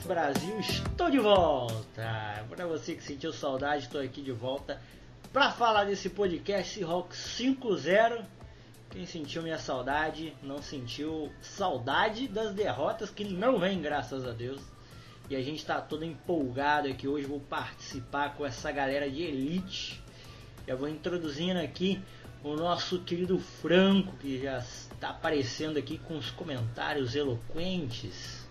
Brasil, estou de volta! Para você que sentiu saudade, estou aqui de volta para falar desse podcast Seahawks 5-0. Quem sentiu minha saudade, não sentiu saudade das derrotas que não vem, graças a Deus. E a gente está todo empolgado aqui hoje, vou participar com essa galera de elite. Eu vou introduzindo aqui o nosso querido Franco, que já está aparecendo aqui com os comentários eloquentes.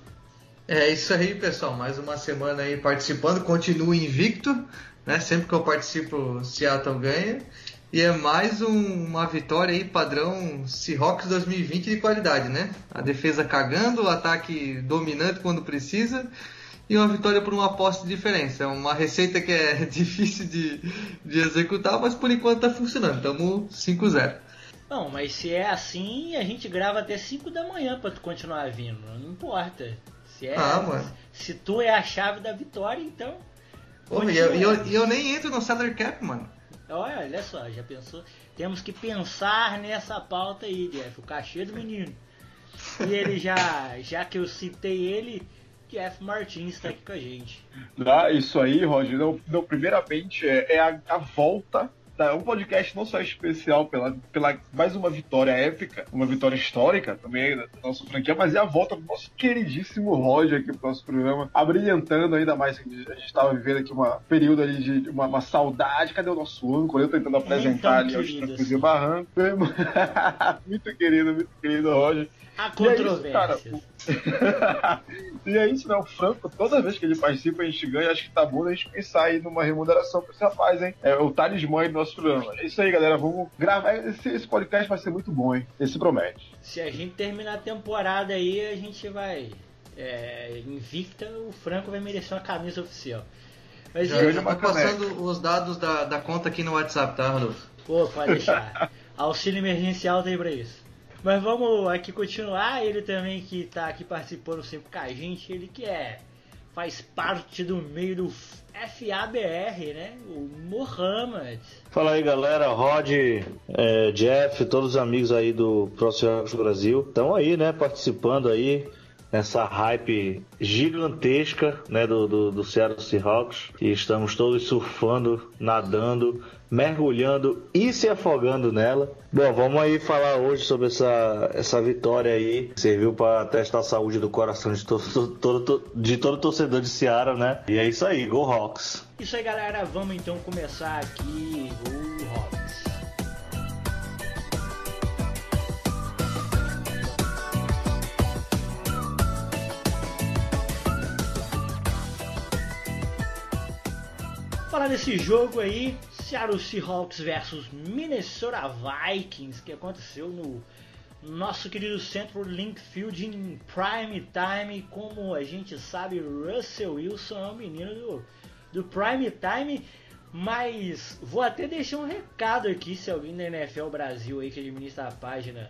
É isso aí, pessoal. Mais uma semana aí participando. Continuo invicto, né? Sempre que eu participo, Seattle ganha. E é mais um, uma vitória aí padrão Seahawks 2020 de qualidade, né? A defesa cagando, o ataque dominante quando precisa e uma vitória por uma posse de diferença. É uma receita que é difícil de, de executar, mas por enquanto tá funcionando. Estamos 5-0. Não, mas se é assim, a gente grava até 5 da manhã para tu continuar vindo. Não importa. Se, é, Ah, mano. se tu é a chave da vitória, então. Pô, e eu, eu, eu nem entro no salary cap, mano. Olha, olha só, já pensou? Temos que pensar nessa pauta aí, Jeff, o cachê do menino. E ele já, já que eu citei ele, Jeff Martins está aqui com a gente. Ah, isso aí, Roger. Não, não, primeiramente, é, é a, a volta. Tá? Um podcast não só especial pela, pela mais uma vitória épica, uma vitória histórica também da nossa franquia, mas é a volta do nosso queridíssimo Roger aqui pro nosso programa, abrilhantando ainda mais. A gente estava vivendo aqui um período ali de uma, uma saudade. Cadê o nosso âncora? Eu tentando apresentar ali aos trancos e barrancos. muito querido, muito querido, Roger. Há E é isso, controvérsias. cara. e é isso, né? O Franco, toda vez que ele participa, a gente ganha. Acho que tá bom a gente pensar aí numa remuneração pra esse rapaz, hein? É o talismã aí do nosso programa. É isso aí, galera. Vamos gravar. Esse, esse podcast vai ser muito bom, hein? Esse promete. Se a gente terminar a temporada aí, a gente vai. É, invicta, o Franco vai merecer uma camisa oficial. Mas Já, e- Hoje já é tô passando os dados da, da conta aqui no WhatsApp, tá, Rodolfo? Pô, pode deixar. Auxílio emergencial tem pra isso. Mas vamos aqui continuar. Ele também que tá aqui participando sempre com a gente. Ele que é. Faz parte do meio do FABR, né? O Mohamed. Fala aí galera, Rod, é, Jeff, todos os amigos aí do Próximo Brasil estão aí, né, participando aí nessa hype gigantesca, né, do, do, do Seattle Seahawks e estamos todos surfando, nadando, mergulhando e se afogando nela. Bom, vamos aí falar hoje sobre essa, essa vitória aí, serviu para testar a saúde do coração de todo, todo, de todo torcedor de Seattle, né, e é isso aí, Go Hawks! Isso aí, galera. Vamos então começar aqui o Hawks. Falar desse jogo aí, Seattle Seahawks versus Minnesota Vikings, que aconteceu no nosso querido Central Link Field em prime time. Como a gente sabe, Russell Wilson é um menino do, do prime time. Mas vou até deixar um recado aqui se alguém da NFL Brasil aí que administra a página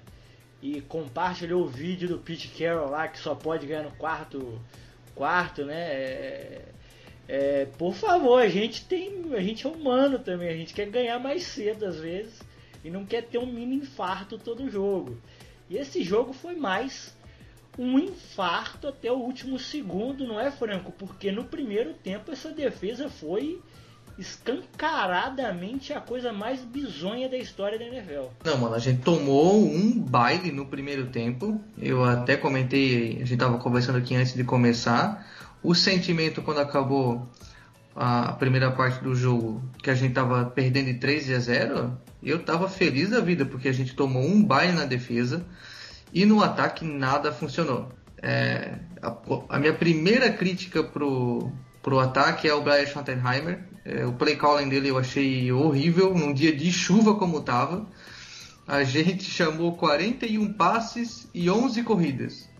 e compartilhou o vídeo do Pete Carroll lá que só pode ganhar no quarto quarto, né? É, é, por favor, a gente tem, a gente é humano também, a gente quer ganhar mais cedo às vezes e não quer ter um mini infarto todo jogo. E esse jogo foi mais um infarto até o último segundo, não é, Franco? Porque no primeiro tempo essa defesa foi escancaradamente a coisa mais bizonha da história da NFL. Não, mano, a gente tomou um baile no primeiro tempo. Eu até comentei, a gente tava conversando aqui antes de começar. O sentimento quando acabou a primeira parte do jogo, que a gente tava perdendo de 13 a 0, eu tava feliz da vida, porque a gente tomou um baile na defesa. e no ataque nada funcionou. É, a, a, minha primeira crítica pro, pro ataque é o Brian Schottenheimer. É, o play calling dele eu achei horrível num dia de chuva como tava. A gente chamou 41 passes e 11 corridas.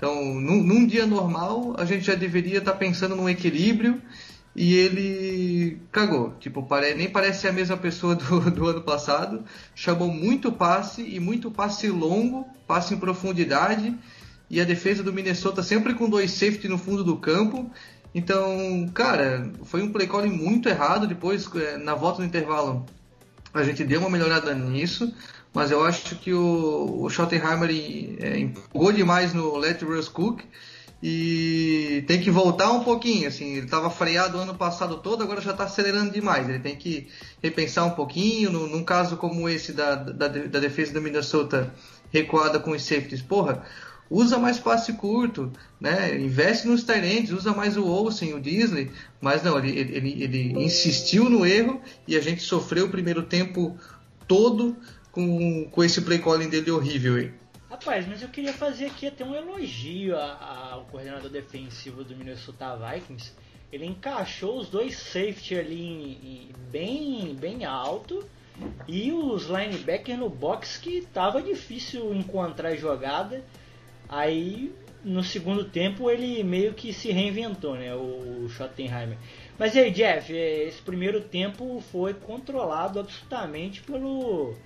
Então, num, num dia normal, a gente já deveria estar tá pensando num equilíbrio e ele cagou. Tipo, pare... nem parece a mesma pessoa do, do, ano passado. Chamou muito passe e muito passe longo, passe em profundidade. E a defesa do Minnesota sempre com dois safety no fundo do campo. Então, cara, foi um play calling muito errado. Depois, é, na volta do intervalo, a gente deu uma melhorada nisso. Mas eu acho que o, o Schottenheimer é, empolgou demais no Let Russ Cook e tem que voltar um pouquinho, assim, ele estava freado o ano passado todo, agora já está acelerando demais, ele tem que repensar um pouquinho, no, num caso como esse da, da, da defesa do Minnesota recuada com os safeties, porra, usa mais passe curto, né? Investe nos Tyrants, usa mais o Olsen, o Disley, mas não, ele, ele, ele insistiu no erro e a gente sofreu o primeiro tempo todo com, com esse play calling dele horrível aí. Rapaz, mas eu queria fazer aqui até um elogio ao coordenador defensivo do Minnesota Vikings. Ele encaixou os dois safety ali em, em, bem, bem alto e os linebackers no box que tava difícil encontrar jogada. Aí no segundo tempo ele meio que se reinventou, né? O Schottenheimer. Mas aí, Jeff, é, esse primeiro tempo foi controlado absolutamente pelo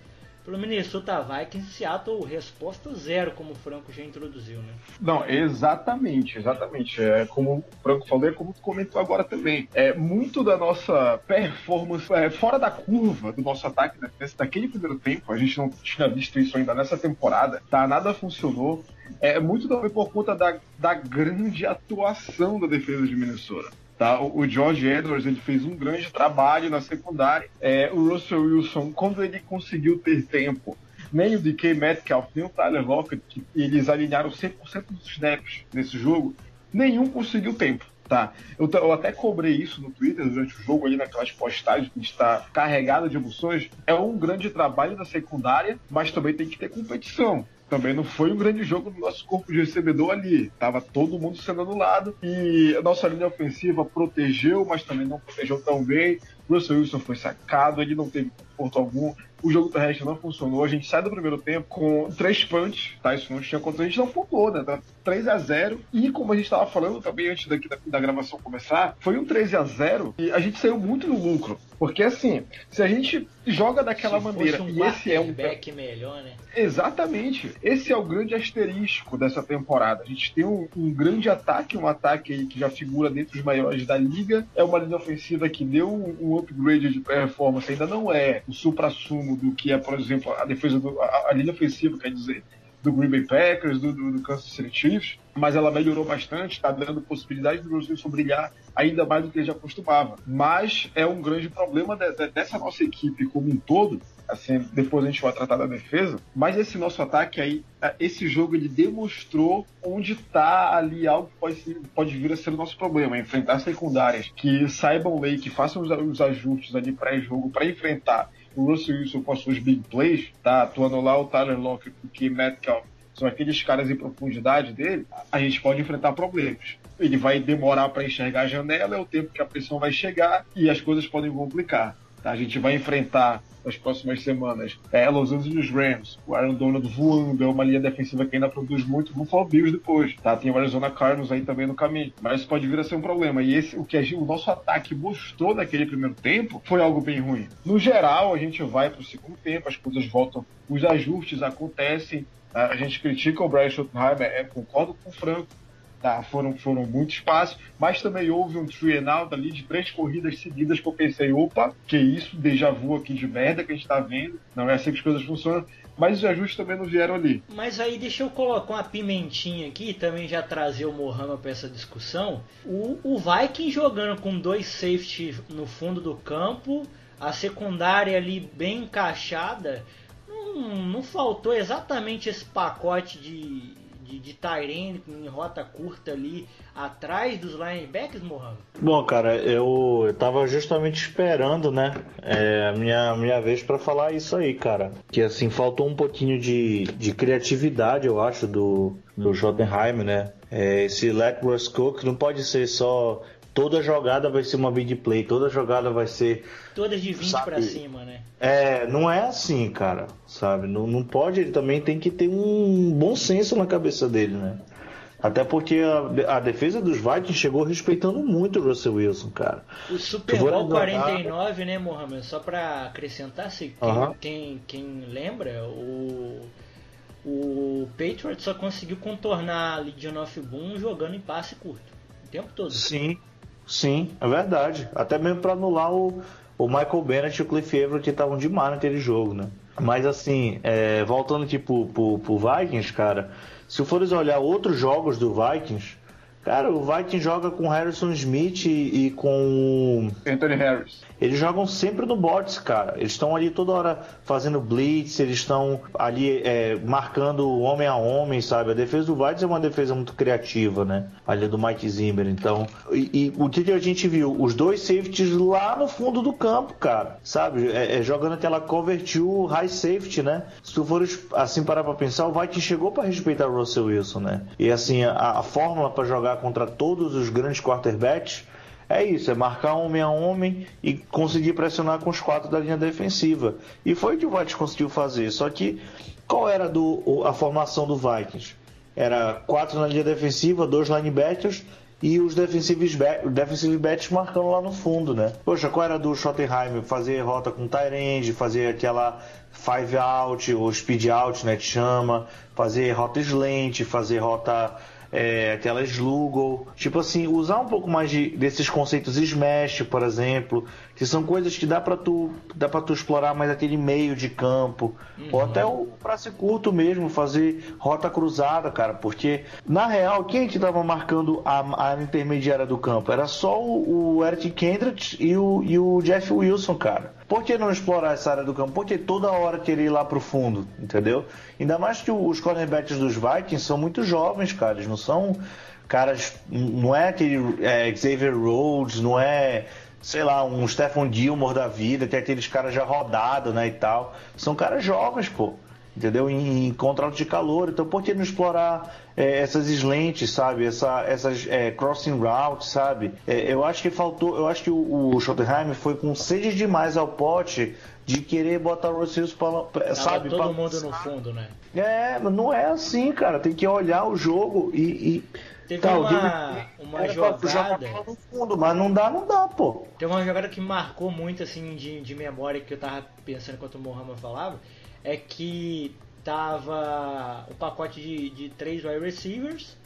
pelo Minnesota Vikings Seattle resposta zero, como o Franco já introduziu, né? Não, exatamente, exatamente. É como o Franco falou, é como tu comentou agora também. É muito da nossa performance é, fora da curva do nosso ataque né? daquele primeiro tempo. A gente não tinha visto isso ainda nessa temporada. Tá, nada funcionou. É muito também por conta da, da grande atuação da defesa de Minnesota. Tá? O, George Edwards ele fez um grande trabalho na secundária. É, o Russell Wilson, quando ele conseguiu ter tempo, nem o DK Metcalf, nem o Tyler Lockett, que eles alinharam 100% dos snaps nesse jogo, nenhum conseguiu tempo. Tá. Eu, eu, até cobrei isso no Twitter durante o jogo, ali naquelas postagens que está carregada de emoções. É um grande trabalho da secundária, mas também tem que ter competição também não foi um grande jogo do nosso corpo de recebedor ali. Tava todo mundo sendo anulado e a nossa linha ofensiva protegeu, mas também não protegeu tão bem. Russell Wilson foi sacado, ele não teve ponto algum. O jogo terrestre não funcionou. A gente sai do primeiro tempo com três punts, tá? Isso não tinha contra a gente, não pontuou, né? Tá 3 a 0 E como a gente estava falando também antes daqui da, da, gravação começar, foi um 13 a 0 e a gente saiu muito no lucro. Porque assim, se a gente joga daquela se maneira um e esse é um back melhor, né? Exatamente. Esse é o grande asterisco dessa temporada. A gente tem um, um grande ataque, um ataque aí que já figura dentro dos maiores da liga. É uma linha ofensiva que deu um, um upgrade de performance, ainda não é o supra-sumo do que é, por exemplo, a defesa do a, a linha ofensiva, quer dizer, do Green Bay Packers, do, do, do Kansas City Chiefs, mas ela melhorou bastante, está dando possibilidade do Wilson brilhar ainda mais do que ele já costumava. Mas é um grande problema de, de, dessa nossa equipe como um todo, assim, depois a gente vai tratar da defesa, mas esse nosso ataque aí, é, esse jogo ele demonstrou onde está ali algo que pode, pode vir a ser o nosso problema, enfrentar secundárias que saibam ler, que façam os, os ajustes ali pré-jogo para enfrentar o Russell Wilson com as suas big plays, tá atuando lá o Tyler Lockett, o Kim Metcalf, são aqueles caras em profundidade dele, a gente pode enfrentar problemas. Ele vai demorar para enxergar a janela, é o tempo que a pressão vai chegar e as coisas podem complicar. Tá? A gente vai enfrentar nas próximas semanas é Los Angeles Rams, o Aaron Donald voando, é uma linha defensiva que ainda produz muito, Buffalo Bills depois, tá? Tem o Arizona Cardinals aí também no caminho, mas pode vir a ser um problema. E esse, o que gente, o nosso ataque mostrou naquele primeiro tempo foi algo bem ruim. No geral, a gente vai para o segundo tempo, as coisas voltam, os ajustes acontecem, a gente critica o Brian Schottenheimer, é, concordo com o Franco, tá? foram, foram muitos passos, mas também houve um three and out ali de três corridas seguidas que eu pensei, opa, que isso, déjà vu aqui de merda que a gente tá vendo, não é assim que as coisas funcionam, mas os ajustes também não vieram ali. Mas aí deixa eu colocar uma pimentinha aqui também já trazer o Mohamed para essa discussão. O, o Viking jogando com dois safety no fundo do campo, a secundária ali bem encaixada, não, não faltou exatamente esse pacote de de, de Tyrene em rota curta ali atrás dos linebackers, Mohamed? Bom, cara, eu, tava justamente esperando, né, é, a minha, minha vez para falar isso aí, cara. Que assim, faltou um pouquinho de, de criatividade, eu acho, do, do Jotunheim, né? É, esse Russ Cook não pode ser só toda jogada vai ser uma big play, toda jogada vai ser. Todas de 20 para cima, né? É, não é assim, cara, sabe? Não, não pode, ele também tem que ter um bom senso na cabeça dele, né? Até porque a, a defesa dos Vikings chegou respeitando muito o Russell Wilson, cara. O Super Bowl 49, né, Mohamed? Só para acrescentar, se quem, uh -huh. quem, quem lembra, o o Patriots só conseguiu contornar a Legion of Boom jogando em passe curto o tempo todo. Sim, Sim, é verdade. Até mesmo para anular o, o Michael Bennett e o Cliff Everett que estavam demais naquele jogo, né? Mas assim, é, voltando aqui pro, pro, pro Vikings, cara, se fores olhar outros jogos do Vikings, cara, o Vikings joga com Harrison Smith e, e com. Anthony Harris. Eles jogam sempre no bots, cara. Eles estão ali toda hora fazendo blitz, eles estão ali é, marcando homem a homem, sabe? A defesa do Vikings é uma defesa muito criativa, né? Ali do Mike Zimmer. Então, e, e o que, que, a gente viu? Os dois safeties lá no fundo do campo, cara, sabe? É, é, jogando aquela cover to high safety, né? Se tu for assim parar pra pensar, o Vikings chegou para respeitar o Russell Wilson, né? E assim, a, a fórmula para jogar contra todos os grandes quarterbacks é isso, é marcar homem a homem e conseguir pressionar com os quatro da linha defensiva. E foi o que o Vikings conseguiu fazer. Só que qual era do, a formação do Vikings? Era quatro na linha defensiva, dois linebackers e os defensivos defensive backs marcando lá no fundo, né? Poxa, qual era do Schottenheim? Fazer rota com Tyrande, fazer aquela five out ou speed out, né? Chama, fazer rota slant, fazer rota é, aquela Sluggle, tipo assim, usar um pouco mais de, desses conceitos Smash, por exemplo, que são coisas que dá para tu dá para tu explorar mais aquele meio de campo, uhum. ou até o prazo curto mesmo, fazer rota cruzada, cara, porque na real quem que tava marcando a, a intermediária do campo era só o, o Eric Kendrick e o, e o Jeff Wilson, cara. Por que não explorar essa área do campo? Porque toda hora querer ir lá pro fundo, entendeu? Ainda mais que os cornerbacks dos Vikings são muito jovens, cara. Eles não são caras. Não é aquele é, Xavier Rhodes, não é, sei lá, um Stephen Gilmore da vida, que é aqueles caras já rodados, né, e tal. São caras jovens, pô entendeu? Em, em contrato de calor. Então, por que não explorar é, essas slants, sabe? Essa, essas é, crossing routes, sabe? É, eu acho que faltou, eu acho que o, o Schottenheim foi com sede demais ao pote de querer botar o Russell para, sabe? todo pra... mundo no fundo, né? É, não é assim, cara. Tem que olhar o jogo e, e... Teve tá, uma, uma jogada. No fundo, mas não dá, não dá, pô. Tem uma jogada que marcou muito, assim, de, de memória que eu tava pensando enquanto o Mohamed falava é que tava o pacote de, de três wide receivers,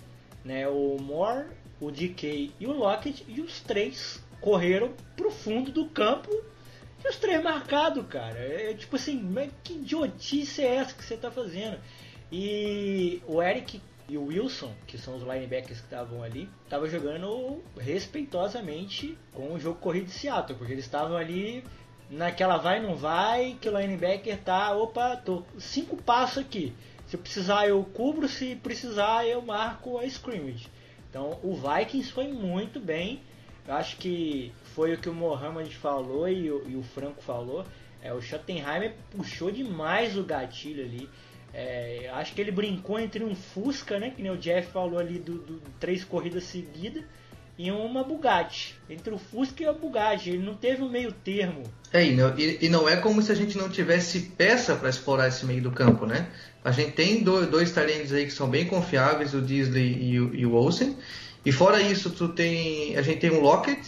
né? O Moore, o DK e o Lockett, e os três correram pro fundo do campo e os três marcados, cara. É, é tipo assim, mas que idiotice é essa que você tá fazendo? E o Eric e o Wilson, que são os linebackers que estavam ali, estavam jogando respeitosamente com o jogo corrido de Seattle, porque eles estavam ali naquela vai não vai, que o linebacker tá, opa, tô cinco passos aqui. Se precisar eu cubro, se precisar eu marco a scrimmage. Então o Vikings foi muito bem. Eu acho que foi o que o Mohamed falou e o, e o Franco falou. É, o Schottenheimer puxou demais o gatilho ali. É, acho que ele brincou entre um Fusca, né? Que nem o Jeff falou ali do, do três corridas seguidas e uma Bugatti. Entre o Fusca e a Bugatti. Ele não teve um meio termo. É, e não, e, e não é como se a gente não tivesse peça para explorar esse meio do campo, né? A gente tem dois, dois talentos aí que são bem confiáveis, o Disley e o, e o Olsen. E fora isso, tu tem, a gente tem o Lockett,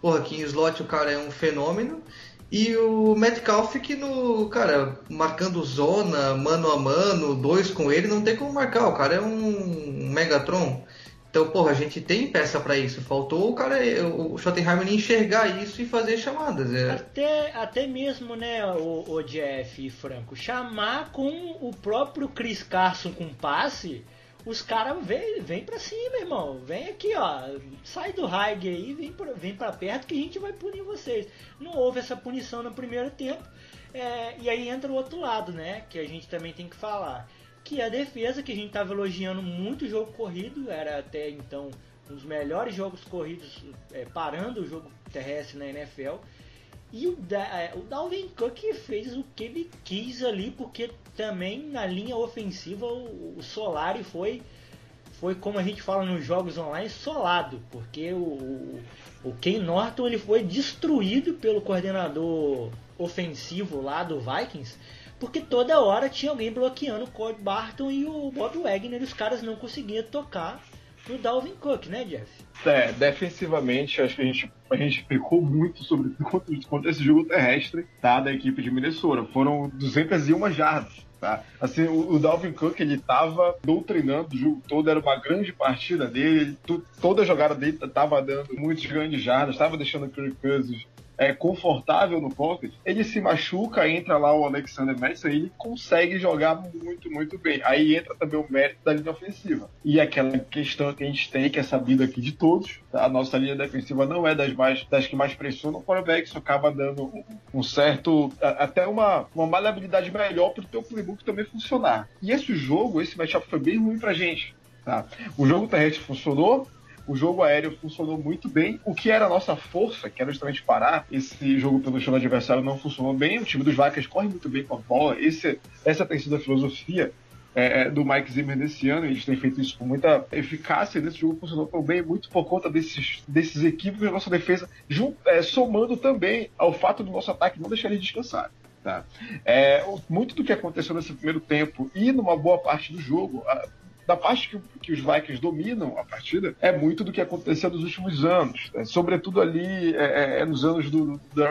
porra, que em slot o cara é um fenômeno. E o Metcalf que no, cara, marcando zona, mano a mano, dois com ele, não tem como marcar. O cara é um Megatron. Então, porra, a gente tem peça para isso. Faltou o cara, o Schottenheimer enxergar isso e fazer chamadas. É. Até, até mesmo, né, o, o Jeff e Franco, chamar com o próprio Chris Carson com passe, os caras vêm vem pra cima, irmão. Vem aqui, ó. Sai do high aí, vem pra, vem pra perto que a gente vai punir vocês. Não houve essa punição no primeiro tempo. É, e aí entra o outro lado, né? Que a gente também tem que falar que a defesa, que a gente estava elogiando muito o jogo corrido, era até então um dos melhores jogos corridos é, parando o jogo terrestre na NFL. E o, da, é, o Dalvin Cook fez o que ele quis ali, porque também na linha ofensiva o, o Solari foi, foi, como a gente fala nos jogos online, solado, porque o, o, Ken Norton ele foi destruído pelo coordenador ofensivo lá do Vikings, porque toda hora tinha alguém bloqueando o Cody Barton e o Bob Wagner, e os caras não conseguiam tocar no Dalvin Cook, né, Jeff? É, defensivamente, acho que a gente, a gente pecou muito sobre contra esse jogo terrestre tá, da equipe de Minnesota. Foram 201 jardas. Tá? Assim, o, o Dalvin Cook ele tava doutrinando o jogo todo, era uma grande partida dele, tu, toda a jogada dele tava dando muitos grandes jardas, tava deixando o Kirk Cousins é, confortável no pocket, ele se machuca, entra lá o Alexander Madison e ele consegue jogar muito, muito bem. Aí entra também o mérito da linha ofensiva. E aquela questão que a gente tem, que é sabida aqui de todos, tá? a nossa linha defensiva não é das, mais, das que mais pressionam o quarterback, isso acaba dando um certo, até uma, uma maleabilidade melhor para o teu playbook também funcionar. E esse jogo, esse matchup foi bem ruim pra gente. Tá? O jogo terrestre funcionou, o jogo aéreo funcionou muito bem. O que era a nossa força, que era justamente parar esse jogo pelo chão adversário, não funcionou bem. O time dos Vikings corre muito bem com a bola. Esse, essa tem sido a filosofia é, é do Mike Zimmer nesse ano, eles têm feito isso com muita eficácia. Nesse jogo funcionou tão bem, muito por conta desses, desses equipes da nossa defesa, é, somando também ao fato do nosso ataque não deixar eles descansar. Tá? É, muito do que aconteceu nesse primeiro tempo e numa boa parte do jogo, da parte que, que, os Vikings dominam a partida é muito do que aconteceu nos últimos anos, né? sobretudo ali é, é, é nos anos do, do.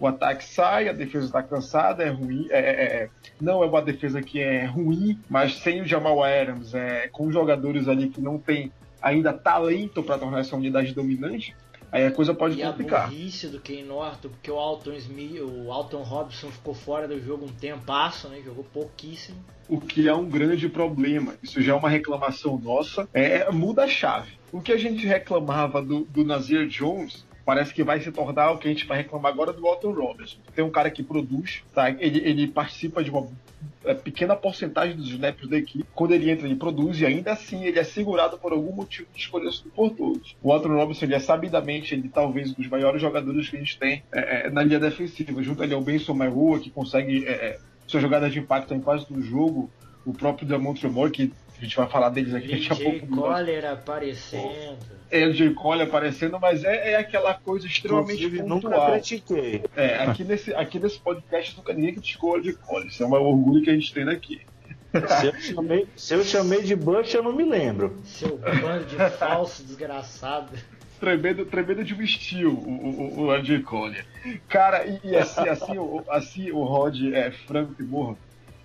O ataque sai, a defesa está cansada, é ruim, é, é, é, não é uma defesa que é ruim, mas sem o Jamal Adams, é, com jogadores ali que não tem ainda talento para tornar essa unidade dominante, Aí a coisa pode e complicar. a burrice do Ken Norton, porque o Alton Smith, o Alton Robson ficou fora do jogo um tempasso, né? Jogou pouquíssimo. O que é um grande problema. Isso já é uma reclamação nossa. É, muda a chave. O que a gente reclamava do, do Nazir Jones parece que vai se tornar o que a gente vai reclamar agora do Walton Robertson. Tem um cara que produz, tá? ele, ele participa de uma é, pequena porcentagem dos snaps da equipe. Quando ele entra, ele produz e ainda assim ele é segurado por algum motivo de escolha por todos. O Walton Robertson ele é sabidamente, ele talvez um dos maiores jogadores que a gente tem é, é, na linha defensiva. Junto ali ao Benson Mairua, que consegue é, é, sua jogada de impacto em quase todo jogo. O próprio Damon Tremor, que a gente vai falar deles aqui daqui a pouco. Collier aparecendo. É o J. Cole aparecendo, mas é, é aquela coisa extremamente Inclusive, pontual. Nunca critiquei. É, aqui nesse, aqui nesse podcast nunca ninguém criticou o J. Cole. Isso é um orgulho que a gente tem daqui. Se eu, chamei, se eu chamei de Bush, eu não me lembro. Seu bando de falso desgraçado. Tremendo, tremendo de vestiu o, o, o AJ Cole. Cara, e, e assim, assim, o, assim o Rod é franco e morro.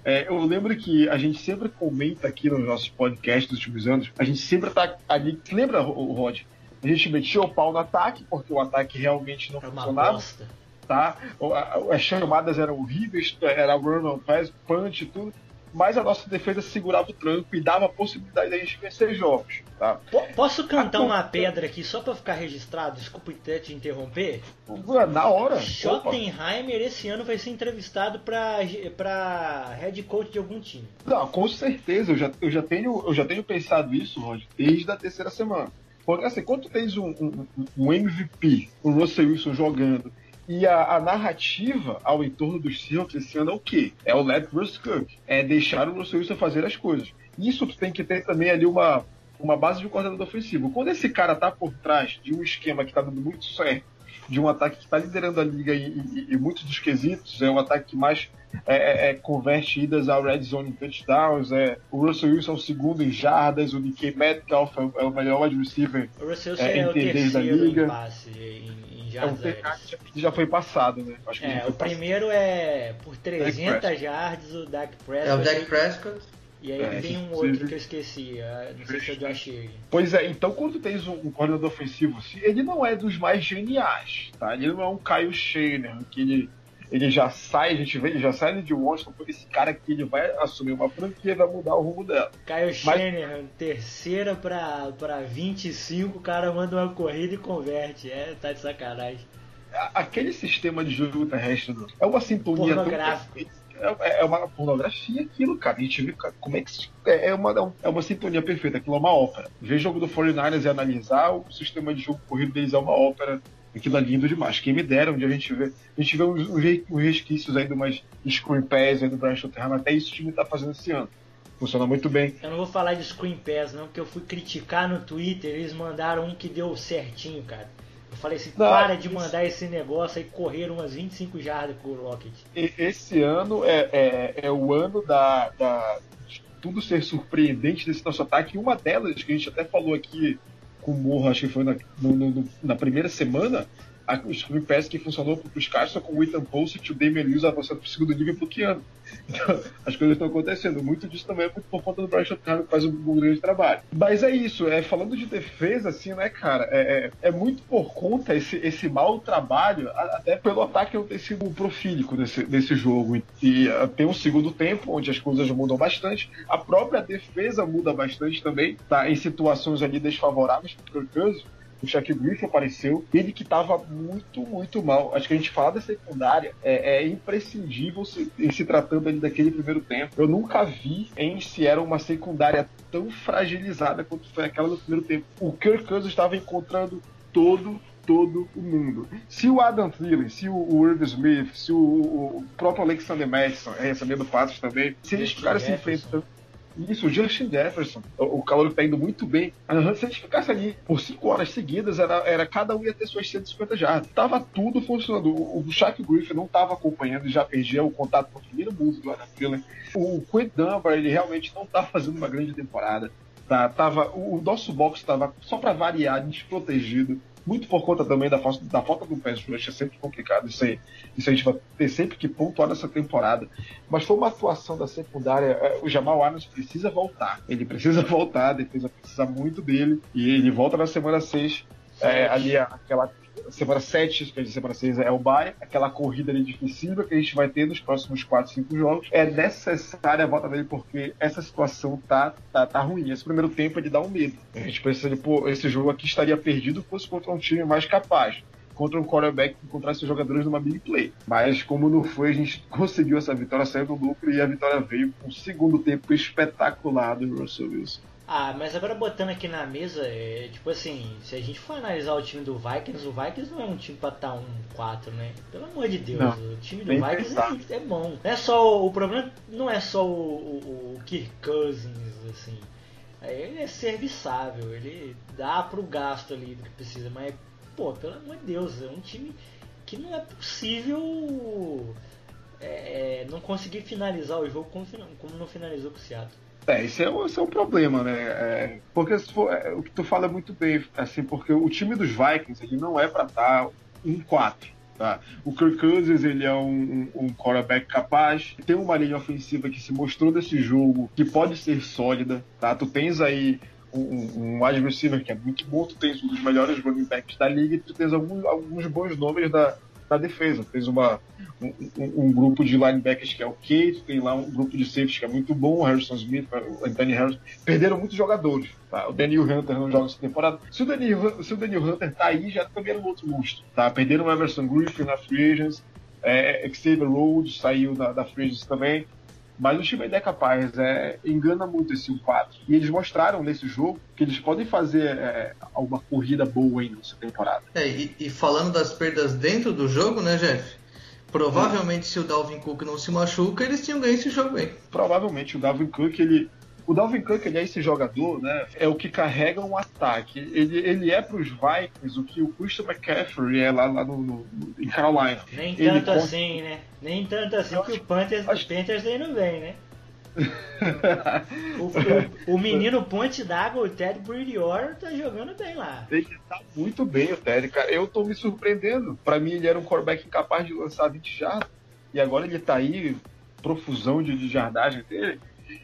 É, eu lembro que a gente sempre comenta aqui nos nossos podcasts dos últimos anos, a gente sempre tá ali. Lembra, Rod? A gente metia o pau no ataque, porque o ataque realmente não É funcionava. bosta. Tá? As chamadas eram horríveis, era run on pass, punch e tudo. Mas a nossa defesa segurava o tranco e dava a possibilidade da gente vencer jogos. Tá? Po- Posso cantar Ah, uma pedra aqui só pra ficar registrado? Desculpa te interromper. Na hora. opa. Schottenheimer esse ano vai ser entrevistado pra head coach de algum time. Não, com certeza, eu já, eu já, tenho, eu já tenho pensado isso, desde a terceira semana. Porque assim, quando tu tens um, um, um MVP, o Russell Wilson jogando, e a, a narrativa ao entorno dos Seahawks esse ano é o quê? É o let Russ cook. É deixar o Russell Wilson fazer as coisas. Isso tu tem que ter também ali uma, uma base de coordenador ofensivo. Quando esse cara tá por trás de um esquema que tá dando muito certo, de um ataque que está liderando a liga e, muitos dos quesitos, é um ataque que mais é, é, é, converte idas ao red zone em touchdowns, é, o Russell Wilson é o segundo em jardas, o DK Metcalf é o, é o melhor wide receiver, O Russell É, é, o entender da terceiro liga. em passe, em, em é um que já- foi passado, né? Acho que É, foi o primeiro é por 300 Prescott. jardas, o Dak É o Prescott. Dak Prescott. E aí É, tem um outro que eu esqueci, ah, não sei se é o Josh Allen. Pois é, então quando tens um, um coordenador ofensivo, ele não é dos mais geniais, tá? Ele não é um Kyle Shanahan, que ele, ele já sai, a gente vê, ele já sai de Washington, por esse cara aqui, ele vai assumir uma franquia e vai mudar o rumo dela. Kyle Shanahan, terceira pra, pra 25, o cara manda uma corrida e converte. É, tá de sacanagem. Aquele sistema de jogo terrestre é uma sintonia tão perfeita. É, é uma pornografia aquilo, cara. A gente vê como é que é, é uma, é uma sintonia perfeita, aquilo é uma ópera. Ver o jogo do 49ers e analisar o sistema de jogo corrido deles é uma ópera. Aquilo é lindo demais. Quem me dera, onde a gente vê. A gente vê uns resquícios aí de umas screen pass aí do Brian Schottenheimer. Até isso o time tá fazendo esse ano. Funciona muito bem. Eu não vou falar de screen pass, não, porque eu fui criticar no Twitter. Eles mandaram um que deu certinho, cara. Eu falei assim, não, para de mandar esse negócio aí correr umas 25 jardas com o Rocket. Esse ano é, é, é o ano da, da, de tudo ser surpreendente desse nosso ataque. E uma delas, que a gente até falou aqui com o Morro, acho que foi na, no, no, na primeira semana, o Screen Pass que funcionou para os caras só com o Ethan Post e o Damian Lewis avançando para o segundo nível bloqueando. Então, as coisas estão acontecendo. Muito disso também é muito por conta do Brian Schottenheimer que faz um, um grande trabalho. Mas é isso, é, falando de defesa, assim, né, cara, é, é, é muito por conta esse, esse mau trabalho, até pelo ataque não ter sido profílico desse jogo. E, uh, tem um segundo tempo onde as coisas mudam bastante, a própria defesa muda bastante também, tá em situações ali desfavoráveis para o o Shaq Griffin apareceu, ele que estava muito, muito mal. Acho que a gente fala da secundária, é, é imprescindível se, se tratando ali daquele primeiro tempo. Eu nunca vi em se era uma secundária tão fragilizada quanto foi aquela do primeiro tempo. O Kirk Cousins estava encontrando todo todo o mundo. Se o Adam Thielen, se o, o Irv Smith, se o, o próprio Alexander Madison é recebendo passos também, se eles ficarem se enfrentando isso, o Justin Jefferson, o, calor tá indo muito bem. Se a gente ficasse ali por 5 horas seguidas, era, era cada um ia ter suas 150 jardas. Tava tudo funcionando. O, o Shaq Griffin não tava acompanhando e já perdia o contato com o primeiro mundo do Adam. O Quinn Dunbar, ele realmente não tá fazendo uma grande temporada. Tá, tava, o, o nosso box estava só para variar, desprotegido muito por conta também da falta, da falta do pass rush, é sempre complicado isso aí. Isso a gente vai ter sempre que pontuar nessa temporada. Mas foi uma atuação da secundária. É, o Jamal Adams precisa voltar. Ele precisa voltar, a defesa precisa muito dele. E ele volta na semana 6. É, ali aquela semana 7, que a semana 6 é o bye, aquela corrida ali difícil que a gente vai ter nos próximos 4, 5 jogos. É necessária a volta dele porque essa situação tá, tá, tá ruim. Esse primeiro tempo ele dá um medo. A gente pensa, pô, esse jogo aqui estaria perdido fosse contra um time mais capaz contra um quarterback que encontrasse os jogadores numa big play. Mas como não foi, a gente conseguiu essa vitória, saiu do lucro e a vitória veio com um segundo tempo espetacular do Russell Wilson. Ah, mas agora botando aqui na mesa, é, tipo assim, se a gente for analisar o time do Vikings, o Vikings não é um time pra estar tá um 4, né? Pelo amor de Deus, não, o time do Vikings é, é, bom. Não é só, o problema não é só o, o, o Kirk Cousins, assim. Ele é serviçável, ele dá pro gasto ali do que precisa, mas, pô, pelo amor de Deus, é um time que não é possível é, não conseguir finalizar o jogo como, como não finalizou com o Seattle. É, esse é, esse é um problema, né? É, porque for, é, o que tu fala é muito bem, assim, porque o time dos Vikings ele não é para estar um 4. Tá? O Kirk Cousins ele é um, um, um quarterback capaz, tem uma linha ofensiva que se mostrou nesse jogo que pode ser sólida. Tá? Tu tens aí um, um receiver que é muito bom, tu tens um dos melhores running backs da liga tu tens alguns bons nomes da, na defesa. Fez uma, um, um, grupo de linebackers que é o Kate, tem lá um grupo de safeties que é muito bom, o Harrison Smith, o Anthony Harrison. Perderam muitos jogadores. Tá? O Daniel Hunter não joga essa temporada. Se o Daniel, se o Daniel Hunter tá aí, já também era um outro monstro. Tá? Perderam o Everson Griffin na Free Agents, é, Xavier Rhodes saiu da, da Free Agents também. Mas o time ainda é capaz, é, engana muito esse 1-4. E eles mostraram nesse jogo que eles podem fazer é, uma corrida boa ainda nessa temporada. É, e, e, falando das perdas dentro do jogo, né, Jeff? Provavelmente é. se o Dalvin Cook não se machuca, eles tinham ganho esse jogo aí. Provavelmente o Dalvin Cook ele o Dalvin Cook, ele é esse jogador, né? É o que carrega um ataque. Ele, ele é para os Vikings o que o Christian McCaffrey é lá, lá no, no, em Carolina. Nem ele tanto assim, né? Nem tanto assim que acho, o Panthers, acho... Panthers aí não vem, né? o, o, o, menino Ponte d'Água, o Ted Bridgewater, tá jogando bem lá. Ele tá muito bem, o Ted, cara. Eu tô me surpreendendo. Para mim, ele era um quarterback incapaz de lançar 20 jardas. E agora ele tá aí, profusão de, de jardagem dele.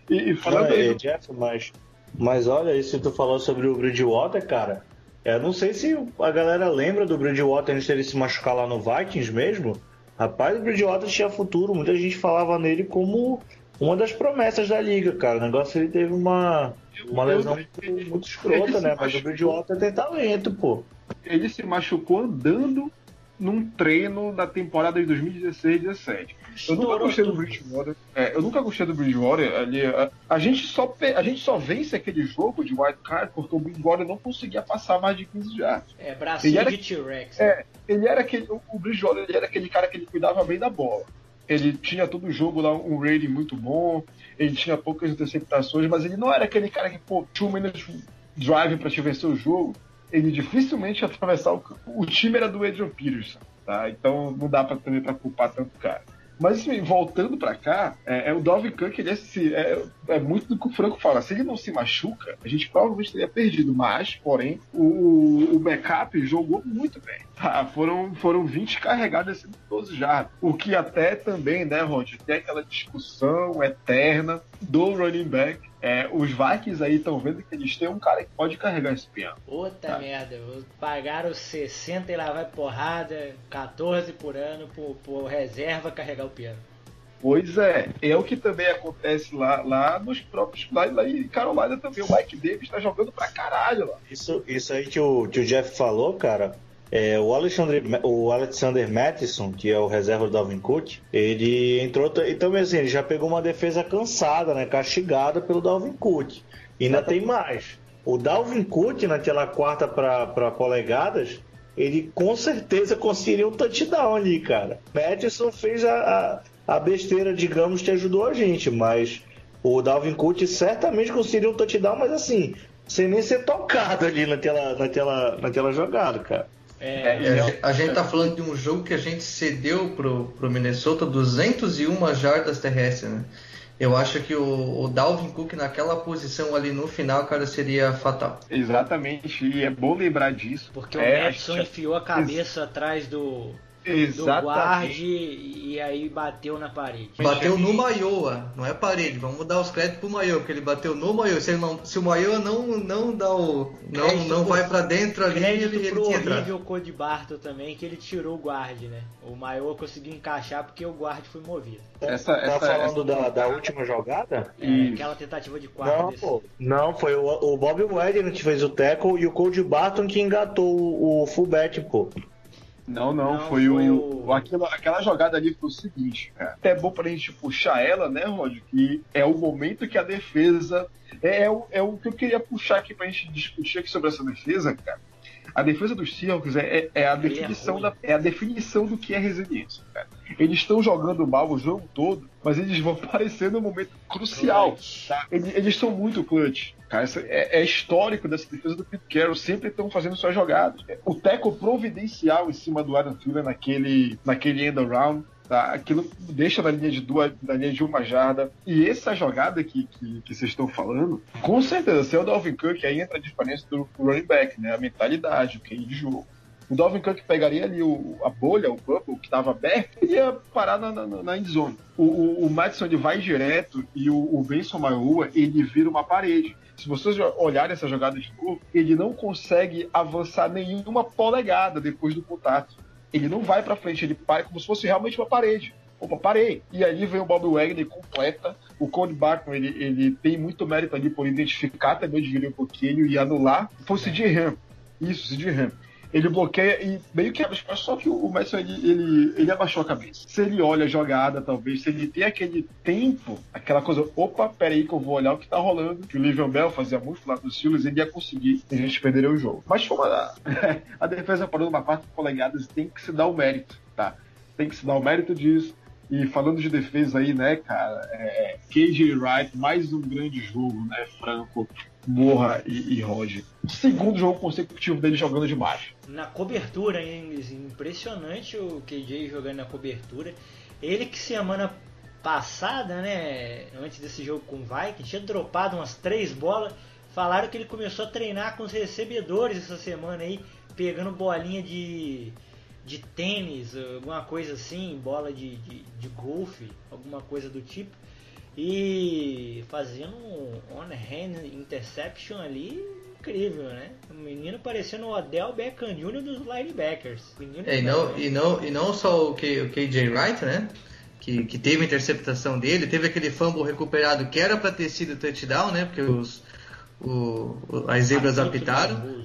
E, e falando aí... Jeff, mas, mas olha, isso que tu falou sobre o Bridgewater, cara. Eu não sei se a galera lembra do Bridgewater antes dele se machucar lá no Vikings mesmo. Rapaz, o Bridgewater tinha futuro. Muita gente falava nele como uma das promessas da liga, cara. O negócio ele teve uma, uma lesão muito, muito escrota, né? Mas o Bridgewater tem talento, pô. Ele se machucou andando num treino na temporada de 2016-17. Eu nunca gostei do Bridgewater. É, eu nunca gostei do Bridgewater. Ali, a, a, gente só, a gente só vence aquele jogo de White Card porque o Bridgewater não conseguia passar mais de 15 jardas. É, bracinho era, de T-Rex. É, ele era aquele, o Bridgewater ele era aquele cara que ele cuidava bem da bola. Ele tinha todo o jogo lá, um rating muito bom, ele tinha poucas interceptações, mas ele não era aquele cara que, pô, two minutes drive para te vencer o jogo. Ele dificilmente atravessar o, o time era do Adrian Peterson, tá? Então não dá para também para culpar tanto cara. Mas assim, voltando para cá, é, é, o Dalvin Cook, ele é, é, é, muito do que o Franco fala. Se ele não se machuca, a gente provavelmente teria perdido. Mas, porém, o, o backup jogou muito bem. Tá, foram, foram 20 carregadas em 12 jardas. O que até também, né, Rod, tem aquela discussão eterna do running back é, os Vikings aí estão vendo que eles têm um cara que pode carregar esse piano. Puta tá. merda, pagaram 60 e lá vai porrada, 14 por ano por, por reserva carregar o piano. Pois é, é o que também acontece lá, lá nos próprios. Lá, lá em Carolina também. O Mike Davis tá jogando pra caralho lá. Isso, isso aí que o, que o Jeff falou, cara, é, o, Alexandre, o Alexander Mattison, que é o reserva do Dalvin Cook, ele entrou e também assim, ele já pegou uma defesa cansada, né, castigada pelo Dalvin Cook. E ainda tem mais. O Dalvin Cook, naquela quarta para polegadas, ele com certeza conseguiria um touchdown ali, cara. Mattison fez a, a, a besteira, digamos, que ajudou a gente, mas o Dalvin Cook certamente conseguiria um touchdown, mas assim, sem nem ser tocado ali naquela, naquela, naquela jogada, cara. É, é, a, gente tá falando de um jogo que a gente cedeu pro, pro Minnesota 201 jardas terrestres, né? Eu acho que o, o, Dalvin Cook naquela posição ali no final, cara, seria fatal. Exatamente, e é bom lembrar disso. Porque é, o Madison enfiou a cabeça Ex atrás do, Exatamente. do guarde e aí bateu na parede. Bateu no Maioa, não é parede. Vamos dar os créditos pro Maioa, porque ele bateu no Maioa. Se, não, se o Maioa não, não dá o. Não, crédito não vai para dentro ali, crédito ele, ele pro horrível Code Barton também, que ele tirou o guarde, né? O Maioa conseguiu encaixar porque o guarde foi movido. Essa, tá essa, falando essa... Da, da última jogada? É, aquela tentativa de quarto. Não, não foi o, o Bob Wagner que fez o tackle e o Code Barton que engatou o, o fullback, pô. Não, não, não foi, foi, o. o... Aquela, aquela jogada ali foi o seguinte, cara. Até é bom pra gente puxar ela, né, Rod? Que é o momento que a defesa. É, é, o, é o que eu queria puxar aqui pra gente discutir aqui sobre essa defesa, cara. A defesa dos Seahawks é, é, é a é definição da, é a definição do que é resiliência, cara. Eles estão jogando mal o jogo todo, mas eles vão aparecer no momento crucial. Tá? Eles, eles são muito clutch. Cara, é, é, histórico dessa defesa do Pete Carroll, sempre estão fazendo suas jogadas. O teco providencial em cima do Adam Thielen naquele, naquele end around, tá? aquilo deixa na linha de duas, na linha de uma jarda. E essa jogada que, que, que vocês estão falando, com certeza, se é o Dalvin Cook, aí entra a diferença do running back, né? A mentalidade, o que de jogo. O Dalvin Cook pegaria ali o, a bolha, o bubble que estava aberto, e ia parar na, na, na endzone. O, o, o Madison ele vai direto e o, o Benson Maioa ele vira uma parede. Se vocês olharem essa jogada de novo, ele não consegue avançar nenhuma polegada depois do contato. Ele não vai para frente, ele para como se fosse realmente uma parede. Opa, parei. E aí vem o Bob Wagner completa. O Cody Barton, ele, ele tem muito mérito ali por identificar também o um pouquinho e anular. Foi o Sid Ham. Isso, Sid Ham ele bloqueia e meio que só que o Madison ele, ele, ele abaixou a cabeça. Se ele olha a jogada, talvez, se ele tem aquele tempo, aquela coisa, opa, peraí que eu vou olhar o que tá rolando, que o Livion Bell fazia muito lá dos Steelers, ele ia conseguir e a gente perderia o jogo. Mas foi a defesa parou numa parte polegadas tem que se dar o mérito, tá? Tem que se dar o mérito disso. E falando de defesa aí, né, cara, é, KJ Wright, mais um grande jogo, né, Franco, Morra e, e Roger. Segundo jogo consecutivo dele jogando demais. Na cobertura, hein? Impressionante o KJ jogando na cobertura. Ele que semana passada, né, antes desse jogo com o Vikings, tinha dropado umas três bolas. Falaram que ele começou a treinar com os recebedores essa semana aí, pegando bolinha de, de tênis, alguma coisa assim, bola de, de, de golfe, alguma coisa do tipo. E fazendo um on-hand interception ali incrível, né? O menino parecendo o Odell Beckham Jr. dos linebackers. É, e, não, e, não, e não só o, K, o KJ Wright, né? Que, que teve a interceptação dele, teve aquele fumble recuperado que era para ter sido touchdown, né? Porque os, o, as zebras apitaram.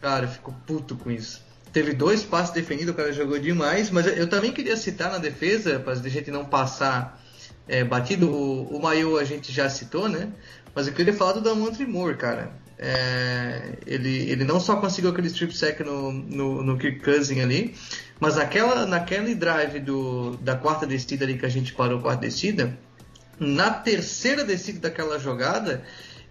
Cara, ficou puto com isso. teve dois passes defendidos, o cara jogou demais, mas eu também queria citar na defesa, para a gente não passar é, batido, o, o Maio a gente já citou, né? Mas eu queria falar do Damontre Moore, cara. É, ele, ele não só conseguiu aquele strip sack no, no, no Kirk Cousin ali, mas naquela, naquele drive do, da quarta descida ali que a gente parou quarta descida, na terceira descida daquela jogada,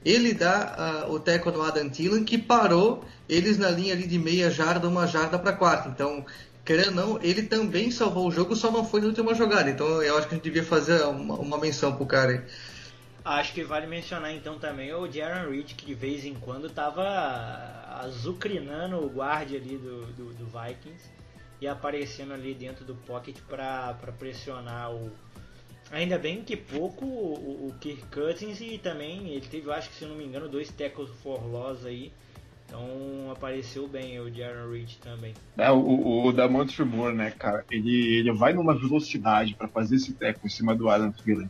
ele dá uh, o teco no Adam Thielen, que parou eles na linha ali de meia jarda, uma jarda para quarta. Então, querendo ou não, ele também salvou o jogo, só não foi na última jogada. Então, eu acho que a gente devia fazer uma, uma menção pro cara aí. Acho que vale mencionar então também o Jaron Reed, que de vez em quando tava azucrinando o guarde ali do, do, do Vikings e aparecendo ali dentro do pocket para pressionar o, Ainda bem que pouco o, o Kirk Cousins e também ele teve, acho que se não me engano, dois tackles for loss aí. Então apareceu bem o Jaron Reed também. É, o, o, Damont Moore, né, cara, ele, ele vai numa velocidade para fazer esse tackle em cima do Adam Thielen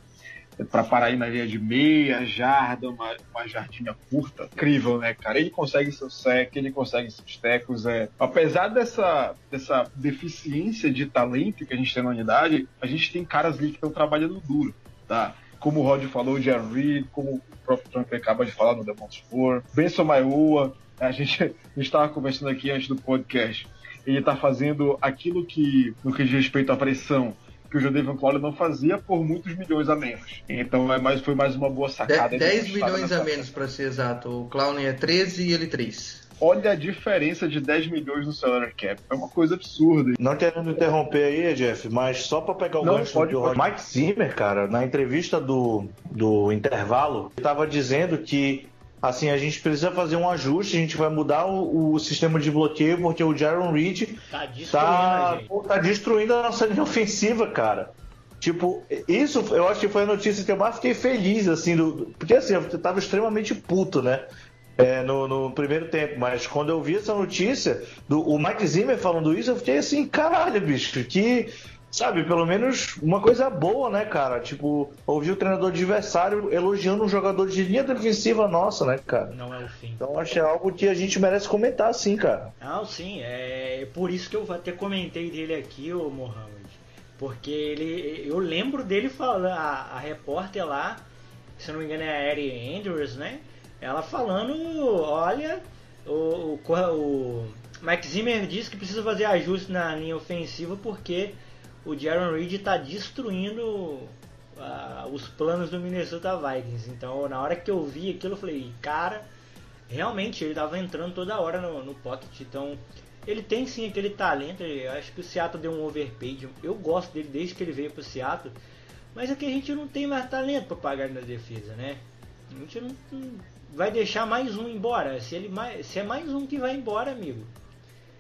para parar aí na linha de meia jarda, uma, uma jardinha curta. Incrível, né, cara? Ele consegue seu sec, ele consegue seus tecos. É. Apesar dessa, dessa deficiência de talento que a gente tem na unidade, a gente tem caras ali que estão trabalhando duro, tá? Como o Rod falou, o Jerry Reed, como o próprio Trump acaba de falar no Demon Sport, Benson Maiua, a gente estava conversando aqui antes do podcast. Ele está fazendo aquilo que, no que diz respeito à pressão, que o Jadavion Clowney não fazia por muitos milhões a menos. Então é mais, foi mais uma boa sacada. 10 milhões a menos, para ser exato. O Clowney é 13 e ele 3. Olha a diferença de 10 milhões no salary cap. É uma coisa absurda. Não querendo interromper aí, Jeff, mas só para pegar o Não, gancho pode, do pode. Mike Zimmer, cara, na entrevista do, do intervalo, estava dizendo que assim, a gente precisa fazer um ajuste, a gente vai mudar o, o sistema de bloqueio, porque o Jaron Reed tá destruindo, tá, tá destruindo a nossa linha ofensiva, cara. Tipo, isso eu acho que foi a notícia que eu mais fiquei feliz, assim, do, porque assim, eu tava extremamente puto, né? É, no, no, primeiro tempo, mas quando eu vi essa notícia do o Mike Zimmer falando isso, eu fiquei assim, caralho, bicho, que sabe, pelo menos uma coisa boa, né, cara? Tipo, ouvir o treinador adversário elogiando um jogador de linha defensiva nossa, né, cara? Não é o fim. Então acho que é algo que a gente merece comentar, sim, cara. Não, sim, é por isso que eu até comentei dele aqui, o Mohamed. Porque ele. Eu lembro dele falando, a, a repórter lá, se não me engano é a Erin Andrews, né? Ela falando, olha, o, o, o Mike Zimmer disse que precisa fazer ajuste na linha ofensiva porque o Jaron Reed está destruindo uh, os planos do Minnesota Vikings. Então, na hora que eu vi aquilo, eu falei, cara, realmente ele estava entrando toda hora no, no pocket. Então, ele tem sim aquele talento. Eu acho que o Seattle deu um overpaid. Eu gosto dele desde que ele veio para o Seattle. Mas é que a gente não tem mais talento para pagar na defesa, né? A gente não, não, vai deixar mais um embora. Se, ele, se é mais um que vai embora, amigo,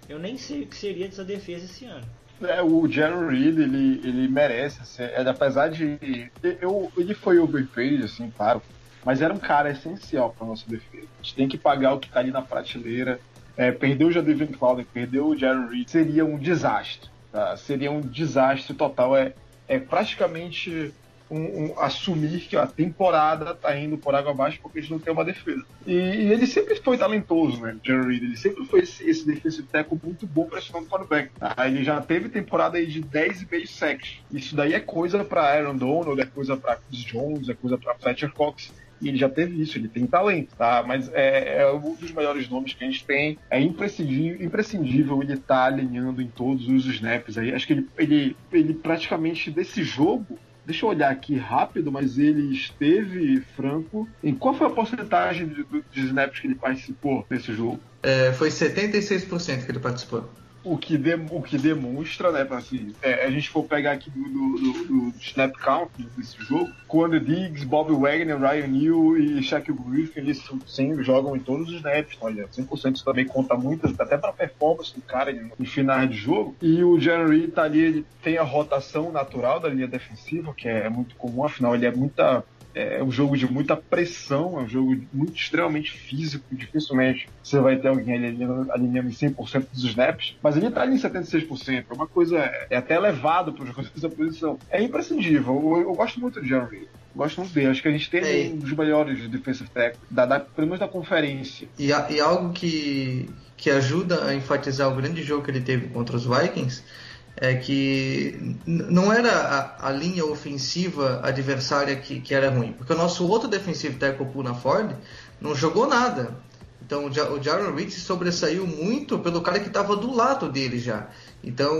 eu nem sei o que seria dessa defesa esse ano. É, o Jerry Reed, ele, ele merece, assim, ele, apesar de. Eu, ele foi overpaid, assim, claro, mas era um cara essencial para nossa defesa. A gente tem que pagar o que está ali na prateleira. É, perder o Jadavion Clowney, perder o Jerry Reed, seria um desastre. Tá? Seria um desastre total. É, é praticamente um, um, assumir que a temporada tá indo por água abaixo porque a gente não tem uma defesa. E, e ele sempre foi talentoso, né, Jerry? Ele sempre foi esse, esse defensive tackle muito bom pressionando o quarterback. Ah, ele já teve temporada aí de 10,5 sacks. Isso daí é coisa para Aaron Donald, é coisa para Chris Jones, é coisa para Fletcher Cox e ele já teve isso, ele tem talento, tá? Mas é, é, um dos melhores nomes que a gente tem. É imprescindível, imprescindível ele estar tá alinhando em todos os snaps aí. Acho que ele, ele, ele praticamente desse jogo Deixa eu olhar aqui rápido, mas ele esteve franco. Em qual foi a porcentagem de, de snaps que ele participou nesse jogo? É, foi 76% que ele participou o que, de, o que demonstra, né, assim, é, a gente for pegar aqui do, do, do, snap count desse jogo, quando Diggs, Bob Wagner, Ryan Neal e Shaquille Griffin, eles sim, jogam em todos os snaps, olha, 100% isso também conta muito, até para performance do cara em finais de jogo, e o Jerry tá ali, ele tem a rotação natural da linha defensiva, que é, é muito comum, afinal ele é muita é um jogo de muita pressão, é um jogo muito extremamente físico, dificilmente você vai ter alguém alinhando, alinhando em 100% dos snaps, mas ele tá ali em 76%, é uma coisa, é até elevado para os jogadores dessa posição. É imprescindível, eu, eu gosto muito do Jerry Gosto muito dele. Acho que a gente tem um dos melhores defensive tackles, da, da, pelo menos da conferência. E, e algo que, que ajuda a enfatizar o grande jogo que ele teve contra os Vikings é que não era a, a, linha ofensiva adversária que, que, era ruim, porque o nosso outro defensivo tackle, Puna Ford, não jogou nada. Então o Jaron Reed sobressaiu muito pelo cara que estava do lado dele já. Então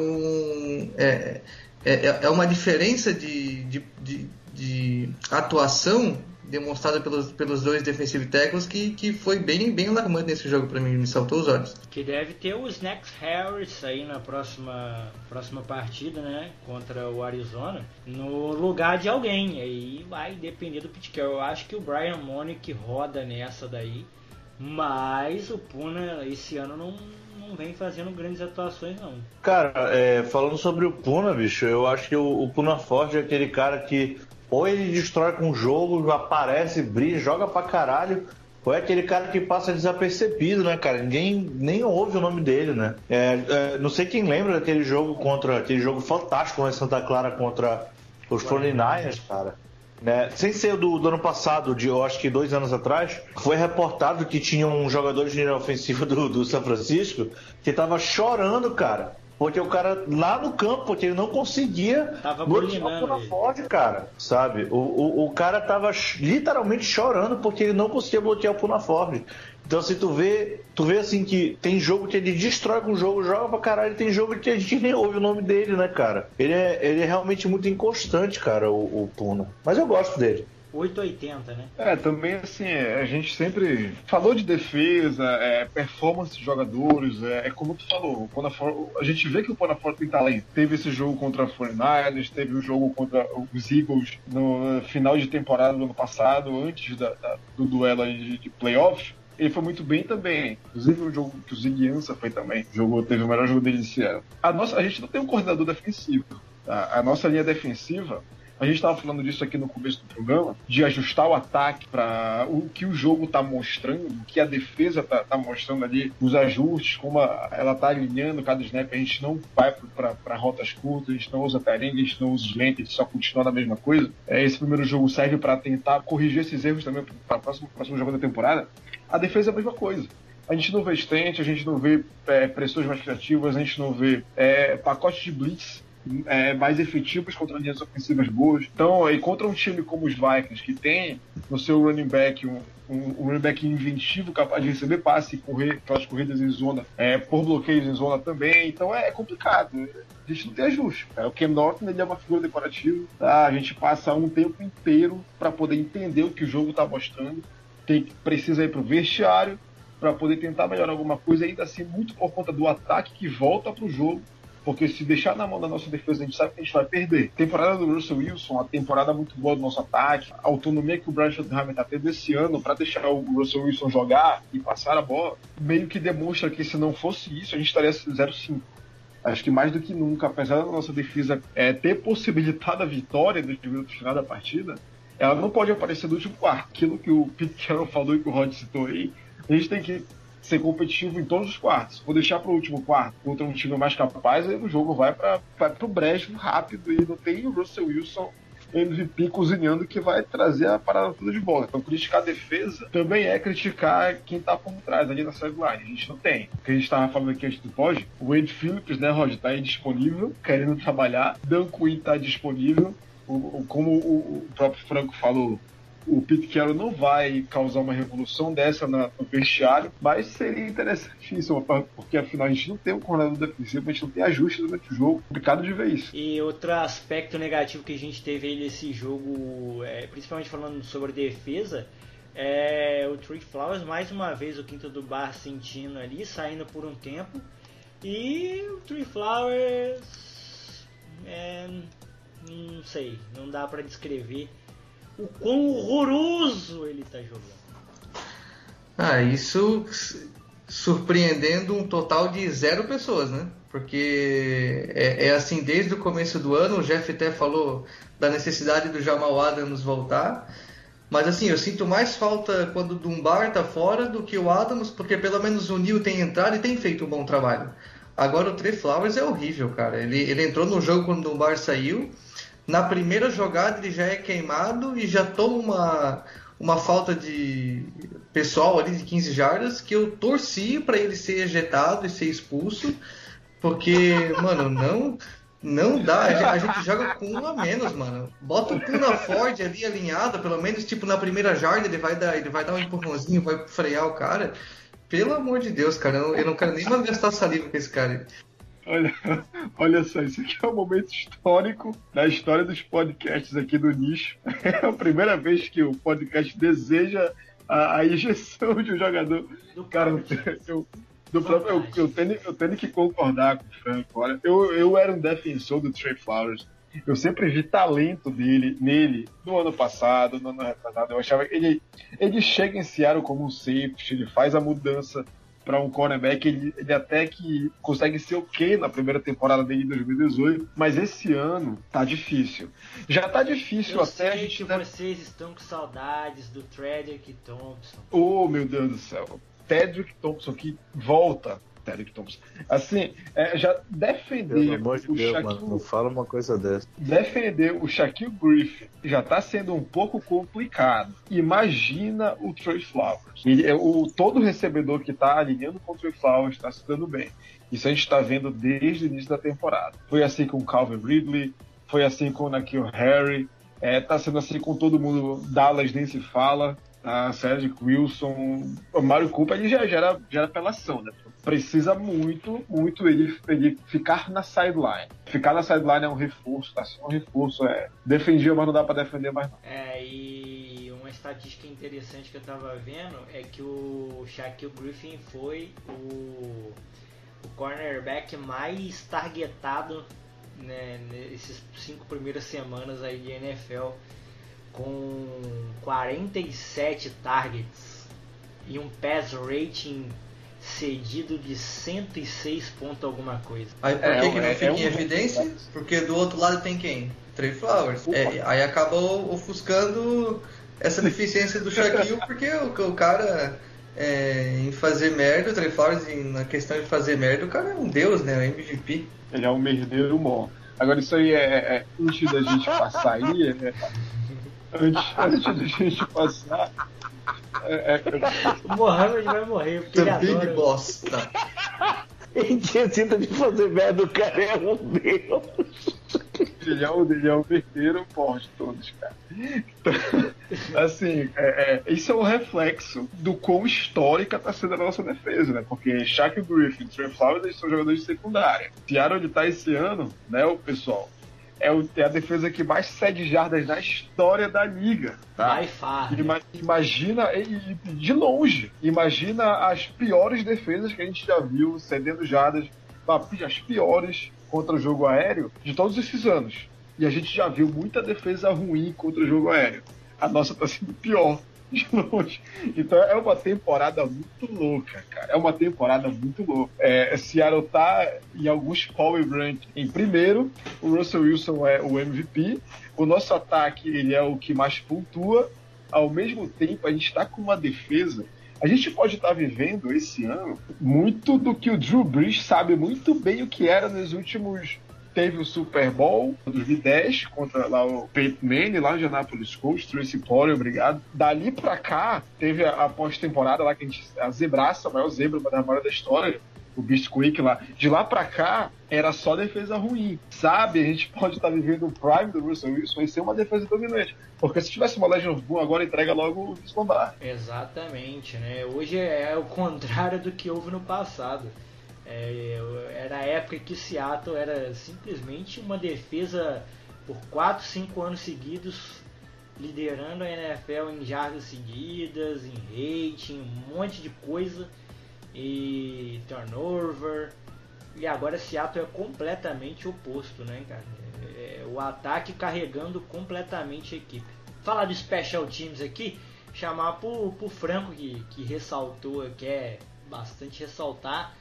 é, é, é uma diferença de, de, de, de atuação demonstrada pelos, pelos dois defensive tackles que, que foi bem, bem alarmante nesse jogo para mim, me saltou os olhos. Que deve ter o Snacks Harris aí na próxima, próxima partida, né, contra o Arizona, no lugar de alguém. Aí vai depender do Carroll. Eu acho que o Brian Monick roda nessa daí, mas o Puna esse ano não, não vem fazendo grandes atuações não. Cara, é, falando sobre o Puna, bicho, eu acho que o, o Puna Forte é aquele cara que ou ele destrói com o jogo, aparece, brilha, joga pra caralho, ou é aquele cara que passa desapercebido, né, cara? Ninguém nem ouve o nome dele, né? É, é, não sei quem lembra daquele jogo contra. aquele jogo fantástico em Santa Clara contra os 49ers, cara. Né? Sem ser do, do ano passado, de eu acho que dois anos atrás, foi reportado que tinha um jogador de linha ofensiva do, do São Francisco que tava chorando, cara porque o cara lá no campo, porque ele não conseguia tava bloquear o Ford, cara, sabe? O, o, o, cara tava literalmente chorando porque ele não conseguia bloquear o Puna Ford. Então, se assim, tu vê, tu vê assim que tem jogo que ele destrói com o jogo, joga pra caralho, tem jogo que a gente nem ouve o nome dele, né, cara? Ele é, ele é realmente muito inconstante, cara, o, o Puna. Mas eu gosto dele. 880, né? É, também assim, a gente sempre falou de defesa, é, performance de jogadores, é, é, como tu falou, quando a, a gente vê que o Panafor tem talento. Teve esse jogo contra a 49ers, teve o jogo contra os Eagles no final de temporada do ano passado, antes da, da, do duelo de, de playoffs ele foi muito bem também. Inclusive o jogo que o Ziguiança foi também. Jogou, teve o melhor jogo dele esse ano. A, nossa, a gente não tem um coordenador defensivo. Tá? A nossa linha defensiva a gente estava falando disso aqui no começo do programa, de ajustar o ataque para o que o jogo está mostrando, o que a defesa está tá mostrando ali, os ajustes, como a, ela está alinhando cada snap. A gente não vai para rotas curtas, a gente não usa taringa, a gente não usa lentes, a gente só continua na mesma coisa. É, esse primeiro jogo serve para tentar corrigir esses erros também para o próximo, próximo jogo da temporada. A defesa é a mesma coisa a gente não vê estente, a gente não vê é, pressões mais criativas, a gente não vê é, pacote de blitz é, mais efetivos contra linhas ofensivas boas. Então, e contra um time como os Vikings, que tem no seu running back um, um, um running back inventivo, capaz de receber passe e correr aquelas corridas em zona, é, por bloqueios em zona também. Então é, é complicado. A gente não tem ajuste. É, o Ken Norton ele é uma figura decorativa. Tá? A gente passa um tempo inteiro para poder entender o que o jogo está mostrando. Tem, precisa ir para o vestiário para poder tentar melhorar alguma coisa, ainda assim, muito por conta do ataque que volta para o jogo porque se deixar na mão da nossa defesa, a gente sabe que a gente vai perder. Temporada do Russell Wilson, a temporada muito boa do nosso ataque, a autonomia que o Brian Schottenheimer está tendo esse ano para deixar o Russell Wilson jogar e passar a bola, meio que demonstra que se não fosse isso, a gente estaria 0-5. Acho que mais do que nunca, apesar da nossa defesa é, ter possibilitado a vitória dos minutos final da partida, ela não pode aparecer no último quarto. Aquilo que o Pete Carroll falou e que o Rod citou aí, a gente tem que ser competitivo em todos os quartos. Vou deixar para o último quarto contra um time mais capaz, aí o jogo vai para o brejo rápido e não tem o Russell Wilson MVP cozinhando que vai trazer a parada toda de volta. Então, criticar a defesa também é criticar quem tá por trás ali na sideline. A gente não tem. O que a gente tava falando aqui antes do pode, o Wade Phillips, né, Roger, tá aí disponível, querendo trabalhar. Dan Quinn tá disponível. O, o, como o, o próprio Franco falou, o Pete Carroll não vai causar uma revolução dessa no vestiário, mas seria interessantíssimo, porque afinal a gente não tem um coordenador defensivo, a gente não tem ajuste durante o jogo, complicado de ver isso. E outro aspecto negativo que a gente teve aí nesse jogo, é, principalmente falando sobre defesa, é o Trey Flowers, mais uma vez o quinto do bar sentindo ali, saindo por um tempo, e o Trey Flowers, é, não sei, não dá para descrever o quão horroroso ele está jogando. Ah, isso surpreendendo um total de zero pessoas, né? Porque é, é, assim desde o começo do ano, o Jeff até falou da necessidade do Jamal Adams voltar. Mas assim, eu sinto mais falta quando o Dunbar tá fora do que o Adams, porque pelo menos o Neil tem entrado e tem feito um bom trabalho. Agora o Trey Flowers é horrível, cara. Ele, ele entrou no jogo quando o Dunbar saiu. Na primeira jogada ele já é queimado e já toma uma, uma falta de pessoal ali de 15 jardas que eu torci para ele ser ejetado e ser expulso. Porque, mano, não não dá, a gente joga com um a menos, mano. Bota o Puna Ford ali alinhado, pelo menos tipo na primeira jarda ele vai dar, ele vai dar um empurrãozinho, vai frear o cara. Pelo amor de Deus, cara, eu não, eu não quero nem mais gastar saliva com esse cara. Olha, olha só, isso aqui é um momento histórico na história dos podcasts aqui do nicho. É a primeira vez que o podcast deseja a, a injeção de um jogador. Do cara, eu, do próprio, eu, eu, tenho, eu tenho que concordar com o Franco. Olha, eu, eu era um defensor do Trey Flowers. Eu sempre vi talento dele, nele no ano passado, no ano retrasado. Eu achava que ele, ele chega em Seattle como um safety, ele faz a mudança para um cornerback, ele, ele, até que consegue ser ok na primeira temporada dele em 2018, mas esse ano tá difícil. Já tá difícil Eu até sei a gente. que vocês estão com saudades do Tredrick Thompson. Oh, meu Deus do céu. Tedrick Thompson que volta. Thompson. Assim, é, já defender Pelo amor de o Deus, Shaquille, mano, não fala uma coisa dessa. defender o Shaquille Griffin já tá sendo um pouco complicado. Imagina o Trey Flowers. Ele, é o, todo recebedor que tá alinhando com o Trey Flowers está se dando bem. Isso a gente está vendo desde o início da temporada. Foi assim com o Calvin Ridley, foi assim com o Nakil Harry, é, tá sendo assim com todo mundo. Dallas nem se fala a Cedric Wilson, o Mario Cooper ele já, já, era, já era apelação, né? Precisa muito, muito ele, ele ficar na sideline. Ficar na sideline é um reforço, tá um reforço. É, defendia, mas não dá pra defender mais não. É, e uma estatística interessante que eu tava vendo é que o Shaquille Griffin foi o, o cornerback mais targetado né, nesses cinco primeiras semanas aí de NFL com 47 targets e um pass rating cedido de 106 ponto alguma coisa. Aí por É, que, que não é- fica é em um- evidência? Porque do outro lado tem quem? Trey Flowers. É, aí acaba ofuscando essa deficiência do Shaquille, porque o, o cara é, em fazer merda, o Trey Flowers em- na questão de fazer merda, o cara é um deus, né? É MVP. Ele é um merdeiro bom. Agora isso aí é, é- é- antes da gente passar aí, é- antes, antes da gente passar. É- é- O Mohamed vai morrer porque ele The Big adora. Bosta. Necessita de fazer merda, o cara é um deus. Ele é o, ele é o merdeiro bom de todos, cara. Então, assim, é, é, isso é um reflexo do quão histórica está sendo a nossa defesa, né? Porque Shaq Griffin, Trey Flowers, eles são jogadores de secundária. Seattle, ele tá esse ano, né, o pessoal? É, o- é a defesa que mais cede jardas na história da liga, tá? By far. né? Ima- Imagina, e- e de longe, imagina as piores defesas que a gente já viu cedendo jardas, as piores contra o jogo aéreo de todos esses anos. E a gente já viu muita defesa ruim contra o jogo aéreo. A nossa tá sendo pior, de longe. Então é uma temporada muito louca, cara. É uma temporada muito louca. É, Seattle tá em alguns power rank em primeiro, o Russell Wilson é o MVP, o nosso ataque ele é o que mais pontua. Ao mesmo tempo, a gente está com uma defesa. A gente pode estar vivendo esse ano muito do que o Drew Brees sabe muito bem o que era nos últimos. Teve o Super Bowl 2010 contra lá o Peyton Manning, lá de Annapolis Colts, Tracy Polley, obrigado. Dali pra cá, teve a, a pós-temporada lá que a gente. A zebraça, a maior zebra da maior da história, o Bisquick lá. De lá pra cá, era só defesa ruim. Sabe, a gente pode estar vivendo o prime do Russell Wilson e ser uma defesa dominante. Porque se tivesse uma Legend of Boom agora, entrega logo o Vince. Exatamente, né? Hoje é o contrário do que houve no passado. É, era a época que Seattle era simplesmente uma defesa por 4, 5 anos seguidos, liderando a NFL em jardas seguidas, em rating, um monte de coisa, e turnover. E agora Seattle é completamente oposto, né, cara? É, o ataque carregando completamente a equipe. Falar de special teams aqui, chamar pro, pro Franco que, que ressaltou, quer bastante ressaltar.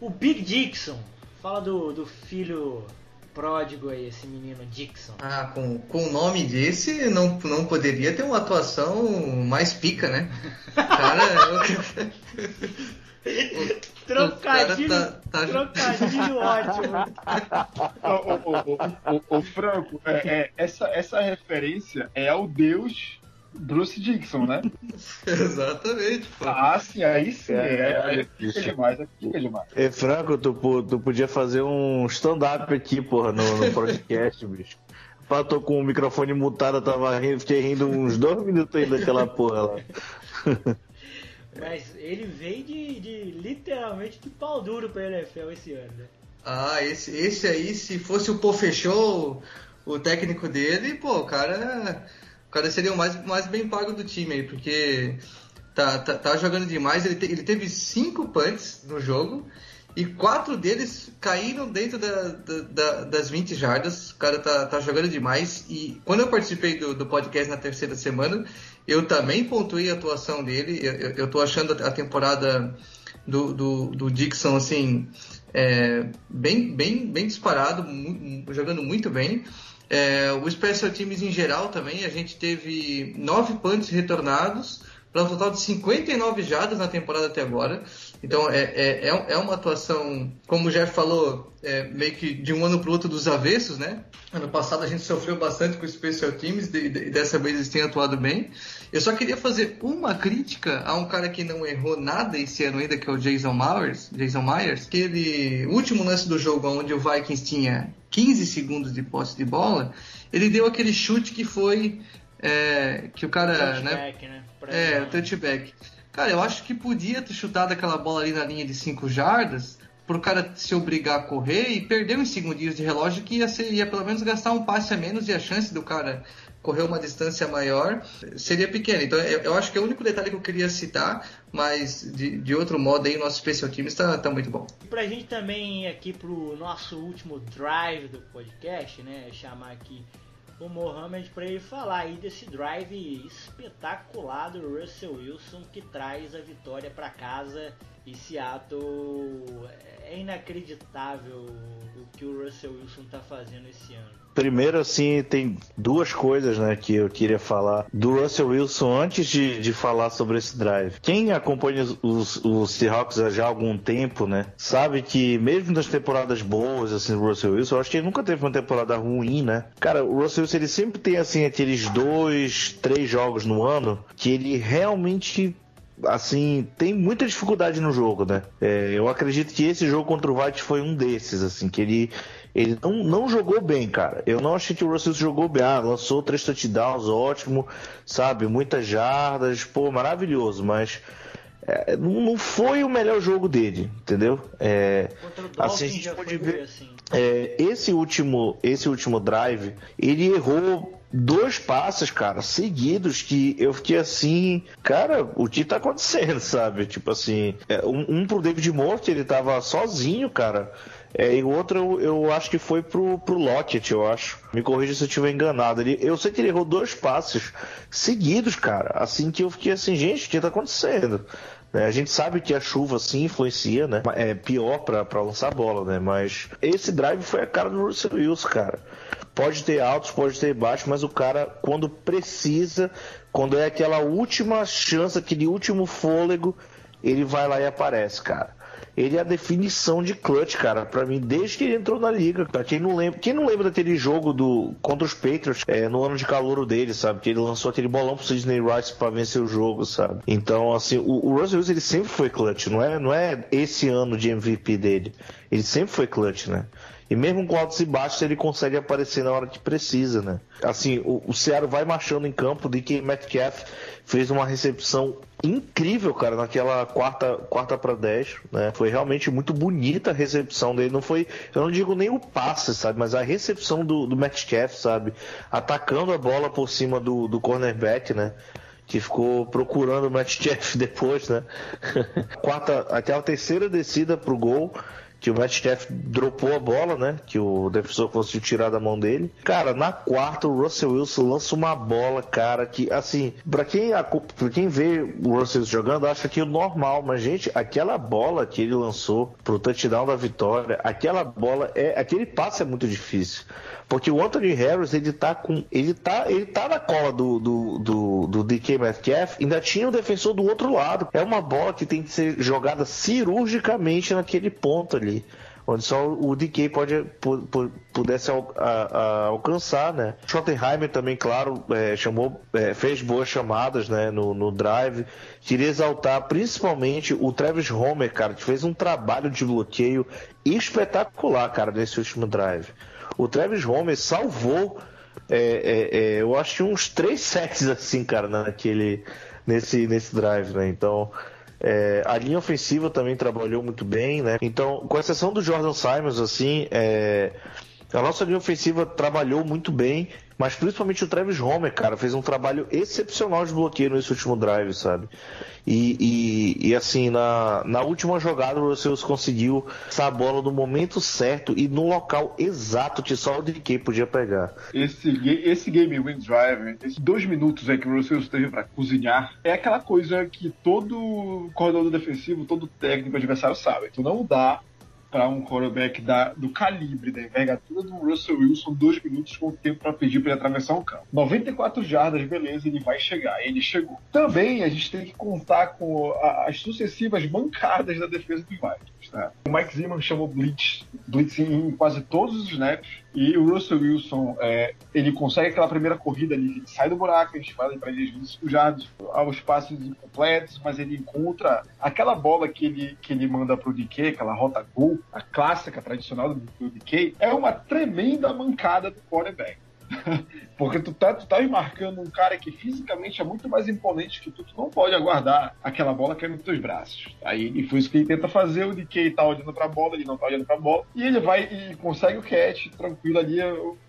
O Big Dixon, fala do, do filho pródigo aí, esse menino Dixon. Ah, com, com o nome desse, não, não poderia ter uma atuação mais pica, né? Cara. Trocadilho, tá, tá... trocadilho ótimo. o, o, o, Franco, é, é, essa, essa referência é ao deus Bruce Dixon, né? Exatamente. Pô. Ah, sim, aí sim. É, é, é, fica demais, é, fica demais. É, Franco, tu, tu podia fazer um stand-up aqui, porra, no, no podcast, bicho. Pá, tô com o microfone mutado, eu tava rindo, fiquei rindo uns dois minutos aí daquela porra lá. Mas ele veio de, de literalmente de pau duro pra NFL esse ano, né? Ah, esse, esse aí, se fosse o Pô Fechou, o técnico dele, pô, o cara, o cara seria o mais, mais bem pago do time aí, porque tá, tá, tá jogando demais. Ele, te, ele teve cinco punts no jogo e quatro deles caíram dentro da, da, da, das 20 jardas. O cara tá, tá jogando demais. E quando eu participei do, do podcast na terceira semana, eu também pontuei a atuação dele. Eu, eu, eu tô achando a temporada do, do, do Dixon assim. É, bem, bem, bem disparado, mu jogando muito bem. É, o Special Teams em geral também, a gente teve nove punts retornados, para um total de 59 jardas na temporada até agora. Então é, é, é, é uma atuação, como o Jeff falou, é, meio que de um ano para o outro dos avessos, né? Ano passado a gente sofreu bastante com os Special Teams e de, dessa vez eles têm atuado bem. Eu só queria fazer uma crítica a um cara que não errou nada esse ano ainda, que é o Jason Myers, Jason Myers, que ele, último lance do jogo onde o Vikings tinha 15 segundos de posse de bola, ele deu aquele chute que foi é, que o cara, touchback, né? né? É, o touchback. Cara, eu acho que podia ter chutado aquela bola ali na linha de 5 jardas pro cara se obrigar a correr e perder uns segundinhos de relógio que ia, ser, ia pelo menos gastar um passe a menos e a chance do cara correr uma distância maior seria pequena. Então eu, eu acho que é o único detalhe que eu queria citar, mas de, de outro modo aí o nosso special team está tá muito bom. E pra gente também aqui pro nosso último drive do podcast, né, chamar aqui o Mohamed para ele falar aí desse drive espetacular do Russell Wilson que traz a vitória para casa e Seattle é inacreditável o que o Russell Wilson está fazendo esse ano. Primeiro, assim, tem duas coisas né, que eu queria falar do Russell Wilson antes de, de falar sobre esse drive. Quem acompanha os, os Seahawks já há algum tempo, né, sabe que mesmo nas temporadas boas, assim, do Russell Wilson, eu acho que ele nunca teve uma temporada ruim, né? Cara, o Russell Wilson, ele sempre tem, assim, aqueles dois, três jogos no ano que ele realmente assim, tem muita dificuldade no jogo, né? É, eu acredito que esse jogo contra o White foi um desses, assim, que ele ele não, não jogou bem, cara. Eu não achei que o Russell jogou bem. Ah, lançou três touchdowns, ótimo, sabe? Muitas jardas, pô, maravilhoso, mas é, não foi o melhor jogo dele, entendeu? É, assim, a gente pode ver. Assim. É, esse último, esse último drive, ele errou dois passes, cara, seguidos que eu fiquei assim, cara, o que tá acontecendo, sabe? Tipo assim, é, um, um pro David Morte, ele tava sozinho, cara. É, e o outro eu, eu, acho que foi pro, pro Lockett, eu acho. Me corrija se eu estiver enganado. Ele, eu sei que ele errou dois passes seguidos, cara. Assim que eu fiquei assim, gente, o que tá acontecendo? É, a gente sabe que a chuva sim influencia, né? É pior para lançar bola, né? Mas esse drive foi a cara do Russell Wilson, cara. Pode ter altos, pode ter baixos, mas o cara, quando precisa, quando é aquela última chance, aquele último fôlego, ele vai lá e aparece, cara ele é a definição de clutch, cara, para mim, desde que ele entrou na liga. Pra quem não lembra, quem não lembra daquele jogo do contra os Patriots é, no ano de calor dele, sabe? Que ele lançou aquele bolão pro Sidney Rice para vencer o jogo, sabe? Então, assim, o, o Russell Wilson ele sempre foi clutch, não é, não é esse ano de MVP dele. Ele sempre foi clutch, né? E mesmo com altos e baixos, ele consegue aparecer na hora que precisa, né? Assim, o, o vai marchando em campo de que Metcalf fez uma recepção incrível, cara, naquela quarta, quarta para 10, né? Foi realmente muito bonita a recepção dele. Não foi, eu não digo nem o passe, sabe? Mas a recepção do, do Metcalf, sabe? Atacando a bola por cima do, do cornerback, né? que ficou procurando o Metcalf depois, né? Quarta, aquela terceira descida pro gol, que o Metcalf dropou a bola, né? Que o defensor conseguiu tirar da mão dele. Cara, na quarta o Russell Wilson lança uma bola, cara, que assim, para quem pra quem vê o Russell Wilson jogando, acha que é normal, mas gente, aquela bola que ele lançou pro touchdown da vitória, aquela bola é, aquele passe é muito difícil. Porque o Anthony Harris, ele tá com. Ele tá, ele tá na cola do, do, do, do DK Metcalf, ainda tinha o defensor do outro lado. É uma bola que tem que ser jogada cirurgicamente naquele ponto ali onde só o DK pode, pudesse alcançar, né? Schottenheimer também, claro, é, chamou, é, fez boas chamadas, né, no, no drive. Queria exaltar principalmente o Travis Homer, cara, que fez um trabalho de bloqueio espetacular, cara, nesse último drive. O Travis Homer salvou, é, é, é eu acho uns três sets assim, cara, naquele, nesse, nesse drive, né? Então, é, a linha ofensiva também trabalhou muito bem, né? Então, com exceção do Jordan Simons, assim, é, a nossa linha ofensiva trabalhou muito bem, mas principalmente o Travis Homer, cara, fez um trabalho excepcional de bloqueio nesse último drive, sabe? E, e, e assim, na, na última jogada o Russell conseguiu essa bola no momento certo e no local exato que só o DK podia pegar. Esse, esse game win drive, esses dois minutos aí que o Russell teve para cozinhar, é aquela coisa que todo corredor defensivo, todo técnico adversário sabe. Tu não dá para um quarterback da, do calibre, da envergadura do Russell Wilson, dois minutos com tempo para pedir para ele atravessar o campo. 94 jardas, beleza, ele vai chegar. Ele chegou. Também a gente tem que contar com a, as sucessivas bancadas da defesa dos Vikings. Né? O Mike Zimmer chamou blitz, blitz em quase todos os snaps. E o Russell Wilson, é, ele consegue aquela primeira corrida ali, ele sai do buraco, a gente fala para ele 25 jardas, aos passos incompletos, mas ele encontra aquela bola que ele, que ele manda pro DK, aquela rota gol, a clássica tradicional do, do DK, é uma tremenda mancada do quarterback. Porque tu tá, tu tá marcando um cara que fisicamente é muito mais imponente que tu, tu não pode aguardar aquela bola cair nos teus braços. Aí e foi isso que ele tenta fazer, o DK tá olhando pra bola, ele não tá olhando pra bola, e ele vai e consegue o catch tranquilo ali.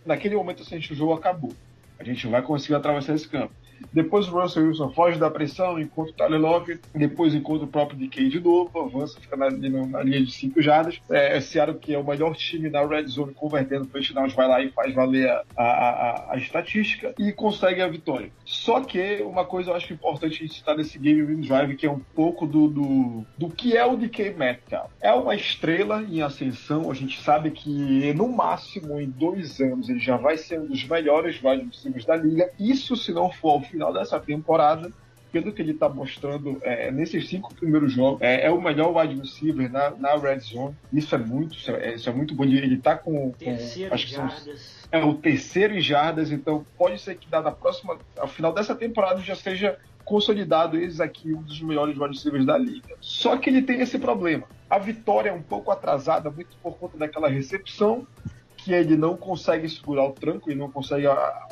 Naquele momento assim, o jogo acabou. A gente vai conseguir atravessar esse campo. Depois o Russell Wilson foge da pressão, encontra o Tyler Lockett, depois encontra o próprio DK de novo, avança, fica na, na linha de 5 jardas. É, é Seattle, que é o melhor time na red zone, convertendo touchdowns, vai lá e faz valer a, a, a, a, estatística e consegue a vitória. Só que uma coisa eu acho importante a gente citar nesse game win drive, que é um pouco do, do, do que é o DK Metcalf. É uma estrela em ascensão, a gente sabe que no máximo em dois anos ele já vai ser um dos melhores wide receivers da liga. Isso se não for final dessa temporada, pelo que ele está mostrando é, nesses cinco primeiros jogos, é, é, o melhor wide receiver na, na red zone. Isso é muito, isso é, isso é muito bom. Ele está com, com acho que são, é o terceiro em jardas, então pode ser que da próxima, ao final dessa temporada já seja consolidado eles aqui um dos melhores wide receivers da liga. Só que ele tem esse problema. A vitória é um pouco atrasada, muito por conta daquela recepção que ele não consegue segurar o tranco, ele não consegue ah,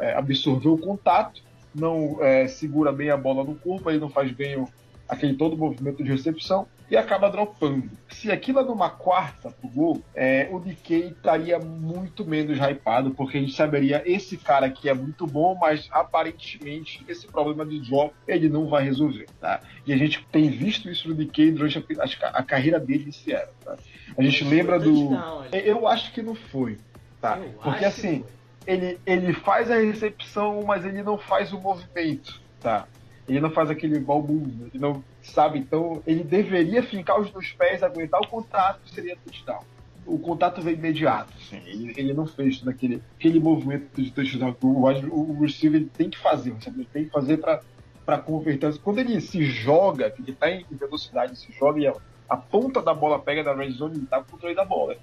é, absorver o contato, não é, segura bem a bola no corpo, ele não faz bem o, aquele todo movimento de recepção e acaba dropando. Se aquilo é numa quarta pro gol, é, o DK estaria muito menos hypado, porque a gente saberia esse cara aqui é muito bom, mas aparentemente esse problema de drop ele não vai resolver. Tá? E a gente tem visto isso no DK durante a, a, a carreira dele em Seattle. Tá? A gente lembra do. Eu acho que não foi. Tá? Porque assim, ele, ele faz a recepção, mas ele não faz o movimento. Tá? Ele não faz aquele move, ele não sabe. Então, ele deveria fincar os dois pés, aguentar o contato, seria touchdown. O contato veio imediato. Assim. Ele, ele não fez naquele aquele movimento de touchdown. O, o, o receiver tem que fazer, ele tem que fazer para converter. Quando ele se joga, que ele está em velocidade, se joga e a ponta da bola pega da red zone, ele tá com o controle da bola.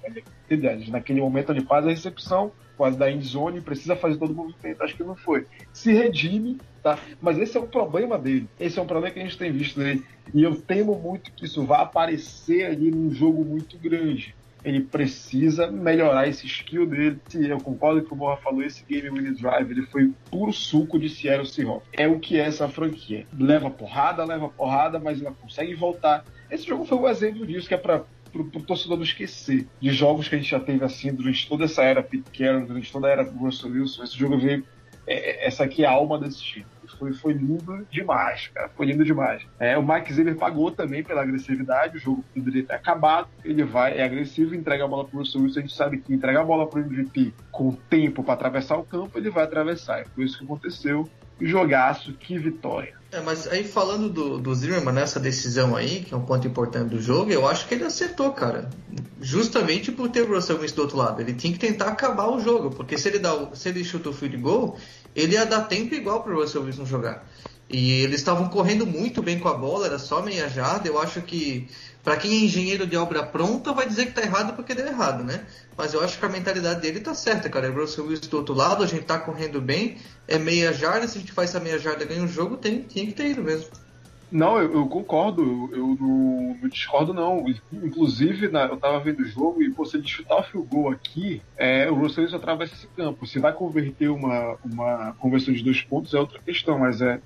Entendeu? Naquele momento ele faz a recepção, quase da end zone, precisa fazer todo o movimento, acho que não foi. Se redime, tá? Mas esse é um problema dele. Esse é um problema que a gente tem visto nele. E eu temo muito que isso vá aparecer ali num jogo muito grande ele precisa melhorar esse skill dele. Eu concordo que o Borra falou, esse Game Winning Drive, ele foi puro suco de Seattle Seahawks. É o que é essa franquia. Leva porrada, leva porrada, mas ela consegue voltar. Esse jogo foi um exemplo disso, que é para pro, pro torcedor não esquecer de jogos que a gente já teve assim durante toda essa era Pete Carroll, durante toda a era Russell Wilson. Esse jogo veio. É, é, essa aqui é a alma desse time. Foi, foi lindo demais, cara. Foi lindo demais. É, o Mike Zimmer pagou também pela agressividade. O jogo poderia ter acabado. Ele vai, é agressivo, entrega a bola pro Russell Wilson. A gente sabe que entregar a bola pro MVP com tempo para atravessar o campo, ele vai atravessar. Foi isso que aconteceu. Jogaço, que vitória. É, mas aí falando do, do Zimmerman nessa decisão aí, que é um ponto importante do jogo, eu acho que ele acertou, cara. Justamente por ter o Russell Wilson do outro lado. Ele tinha que tentar acabar o jogo, porque se ele, dá, se ele chuta o field goal, ele ia dar tempo igual pro Russell Wilson jogar. E eles estavam correndo muito bem com a bola, era só meia jarda. Eu acho que, para quem é engenheiro de obra pronta, vai dizer que tá errado porque deu errado, né? Mas eu acho que a mentalidade dele tá certa, cara. É o Russell Wilson do outro lado, a gente tá correndo bem, é meia jarda. Se a gente faz essa meia jarda ganha um jogo, tem, tinha que ter ido mesmo. Não, eu, eu concordo, eu, não, não, discordo não. Inclusive, na, eu tava vendo o jogo e você de chutar o field goal aqui, é, o Russell Wilson atravessa esse campo. Se vai converter uma, uma conversão de dois pontos é outra questão, mas é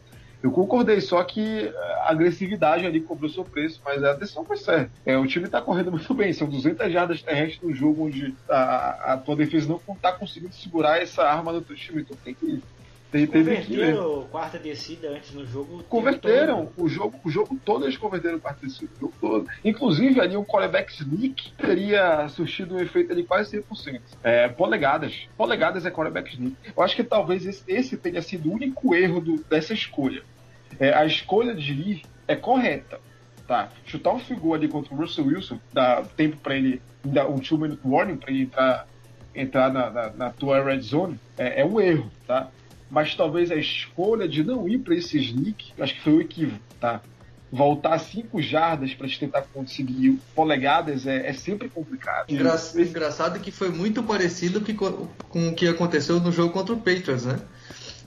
eu concordei, só que a agressividade ali cobrou seu preço, mas a decisão foi certa. É, o time está correndo muito bem, são 200 jardas terrestres no jogo onde a, a tua defesa não está conseguindo segurar essa arma do teu time, então tem que tem, converteram quarta descida antes no jogo. Converteram. O jogo, o jogo todo eles converteram quarta descida. O jogo todo. Inclusive, ali o quarterback sneak teria surtido um efeito ali quase 100%. É, polegadas. Polegadas é quarterback sneak. Eu acho que talvez esse, esse tenha sido o único erro do, dessa escolha é, a escolha de ir é correta. Tá? Chutar um figure ali contra o Russell Wilson, dá tempo para ele, dá um two minute warning para ele entrar, entrar na, na, na, tua red zone, é, é um erro, tá? Mas talvez a escolha de não ir para esse sneak, acho que foi o equívoco, tá? voltar cinco jardas para tentar conseguir polegadas é, é sempre complicado. Engra engraçado que foi muito parecido que, com o que aconteceu no jogo contra o Patriots, né?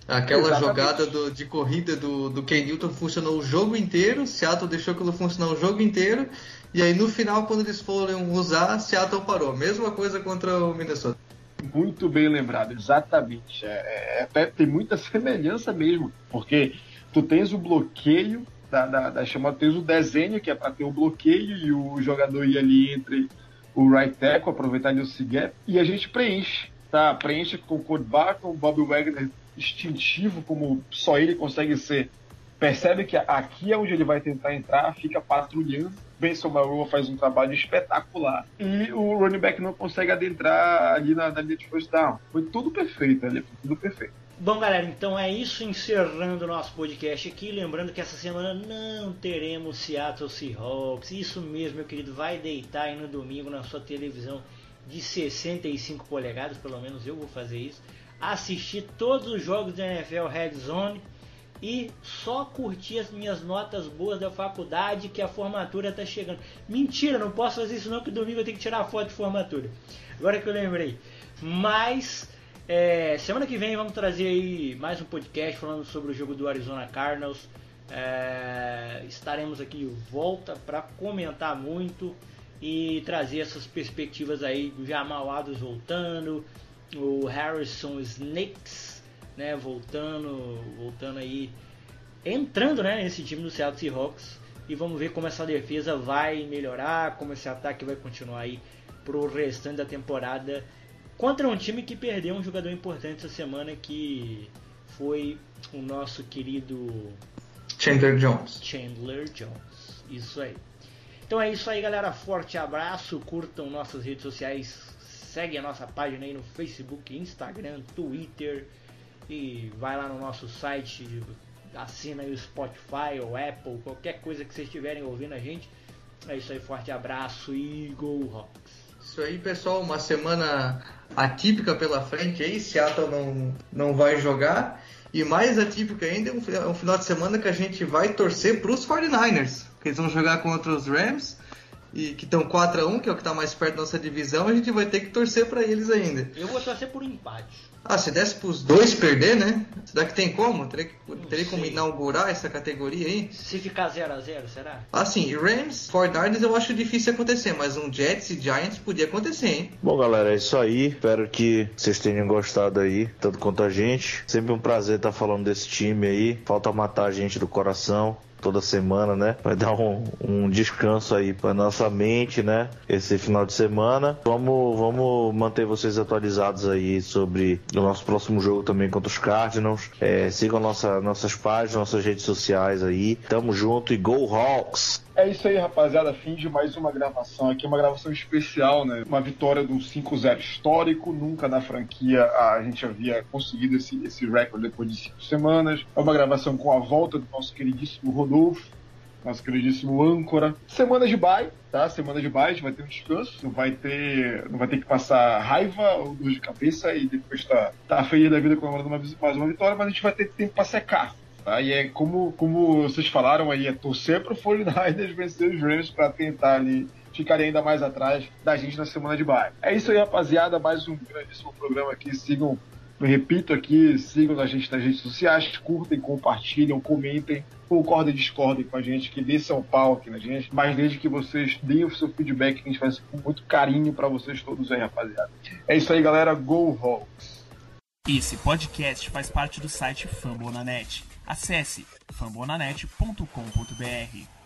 Aquela Exatamente. jogada do, de corrida do, do Ken Newton funcionou o jogo inteiro, Seattle deixou aquilo funcionar o jogo inteiro, e aí no final, quando eles foram usar, Seattle parou. Mesma coisa contra o Minnesota. Muito bem lembrado, exatamente. É, é, até tem muita semelhança mesmo, porque tu tens o bloqueio da, da, da chamada, tens o desenho que é para ter o bloqueio e o jogador ir ali entre o right tackle, aproveitar ali o gap, e a gente preenche, tá? Preenche com o Code Barton, o Bob Wagner instintivo como só ele consegue ser. Percebe que aqui é onde ele vai tentar entrar, fica patrulhando. Benson Maroa faz um trabalho espetacular. E o running back não consegue adentrar ali na, na linha de first down. Foi tudo perfeito ali, foi tudo perfeito. Bom, galera, então é isso. Encerrando o nosso podcast aqui. Lembrando que essa semana não teremos Seattle Seahawks. Isso mesmo, meu querido. Vai deitar aí no domingo na sua televisão de 65 polegadas. Pelo menos eu vou fazer isso assistir todos os jogos da NFL Red Zone e só curtir as minhas notas boas da faculdade que a formatura tá chegando. Mentira, não posso fazer isso não, que domingo eu tenho que tirar a foto de formatura. Agora que eu lembrei. Mas é, semana que vem vamos trazer aí mais um podcast falando sobre o jogo do Arizona Cardinals. É, estaremos aqui de volta para comentar muito e trazer essas perspectivas aí do Jamal Adams voltando, o Harrison Snakes, né, voltando, voltando aí, entrando, né, nesse time do Seattle Seahawks e vamos ver como essa defesa vai melhorar, como esse ataque vai continuar aí pro restante da temporada contra um time que perdeu um jogador importante essa semana que foi o nosso querido Chandler Jones. Chandler Jones. Isso aí. Então é isso aí, galera. Forte abraço. Curtam nossas redes sociais Segue a nossa página aí no Facebook, Instagram, Twitter e vai lá no nosso site, assina aí o Spotify ou Apple, qualquer coisa que vocês estiverem ouvindo a gente. É isso aí, forte abraço e Go Rocks. Isso aí, pessoal, uma semana atípica pela frente aí, Seattle não, não vai jogar. E mais atípico ainda, é um final de semana que a gente vai torcer para os 49ers, que eles vão jogar contra os Rams e que estão 4 a 1 que é o que está mais perto da nossa divisão, a gente vai ter que torcer para eles ainda. Eu vou torcer por um empate. Ah, se desse para os dois perder, né? Será que tem como? Teria, teria como inaugurar essa categoria aí? Se ficar 0 a 0 será? Ah, sim. Rams, 49ers eu acho difícil acontecer, mas um Jets e Giants podia acontecer, hein? Bom, galera, é isso aí. Espero que vocês tenham gostado aí, tanto quanto a gente. Sempre um prazer estar falando desse time aí. Falta matar a gente do coração. Toda semana, né? Vai dar um, um descanso aí para nossa mente, né? Esse final de semana. Vamos, vamos manter vocês atualizados aí sobre o nosso próximo jogo também contra os Cardinals. É, sigam nossa, nossas páginas, nossas redes sociais aí. Tamo junto e Go Hawks! É isso aí, rapaziada. Fim de mais uma gravação aqui, uma gravação especial, né? Uma vitória do 5-0 histórico. Nunca na franquia a gente havia conseguido esse, esse recorde depois de cinco semanas. É uma gravação com a volta do nosso queridíssimo Rodolfo, nosso queridíssimo âncora. Semana de bye, tá? Semana de bye, a gente vai ter um descanso, não vai ter, não vai ter que passar raiva ou dor de cabeça e depois tá, tá feia da vida comemorando mais uma vitória, mas a gente vai ter tempo para secar. Tá? E é como, como vocês falaram aí, é torcer pro 49ers vencer os Rams para tentar ali ficar ainda mais atrás da gente na semana de baixo. É isso aí, rapaziada. Mais um grandíssimo programa aqui. Sigam, repito aqui, sigam a gente nas redes sociais, curtem, compartilham, comentem, concordem discordem com a gente, que dê São Paulo aqui na gente. Mas desde que vocês deem o seu feedback, que a gente faz com muito carinho para vocês todos aí, rapaziada. É isso aí, galera. Go Hawks! Esse podcast faz parte do site Fambonanet. Acesse fambonanet.com.br.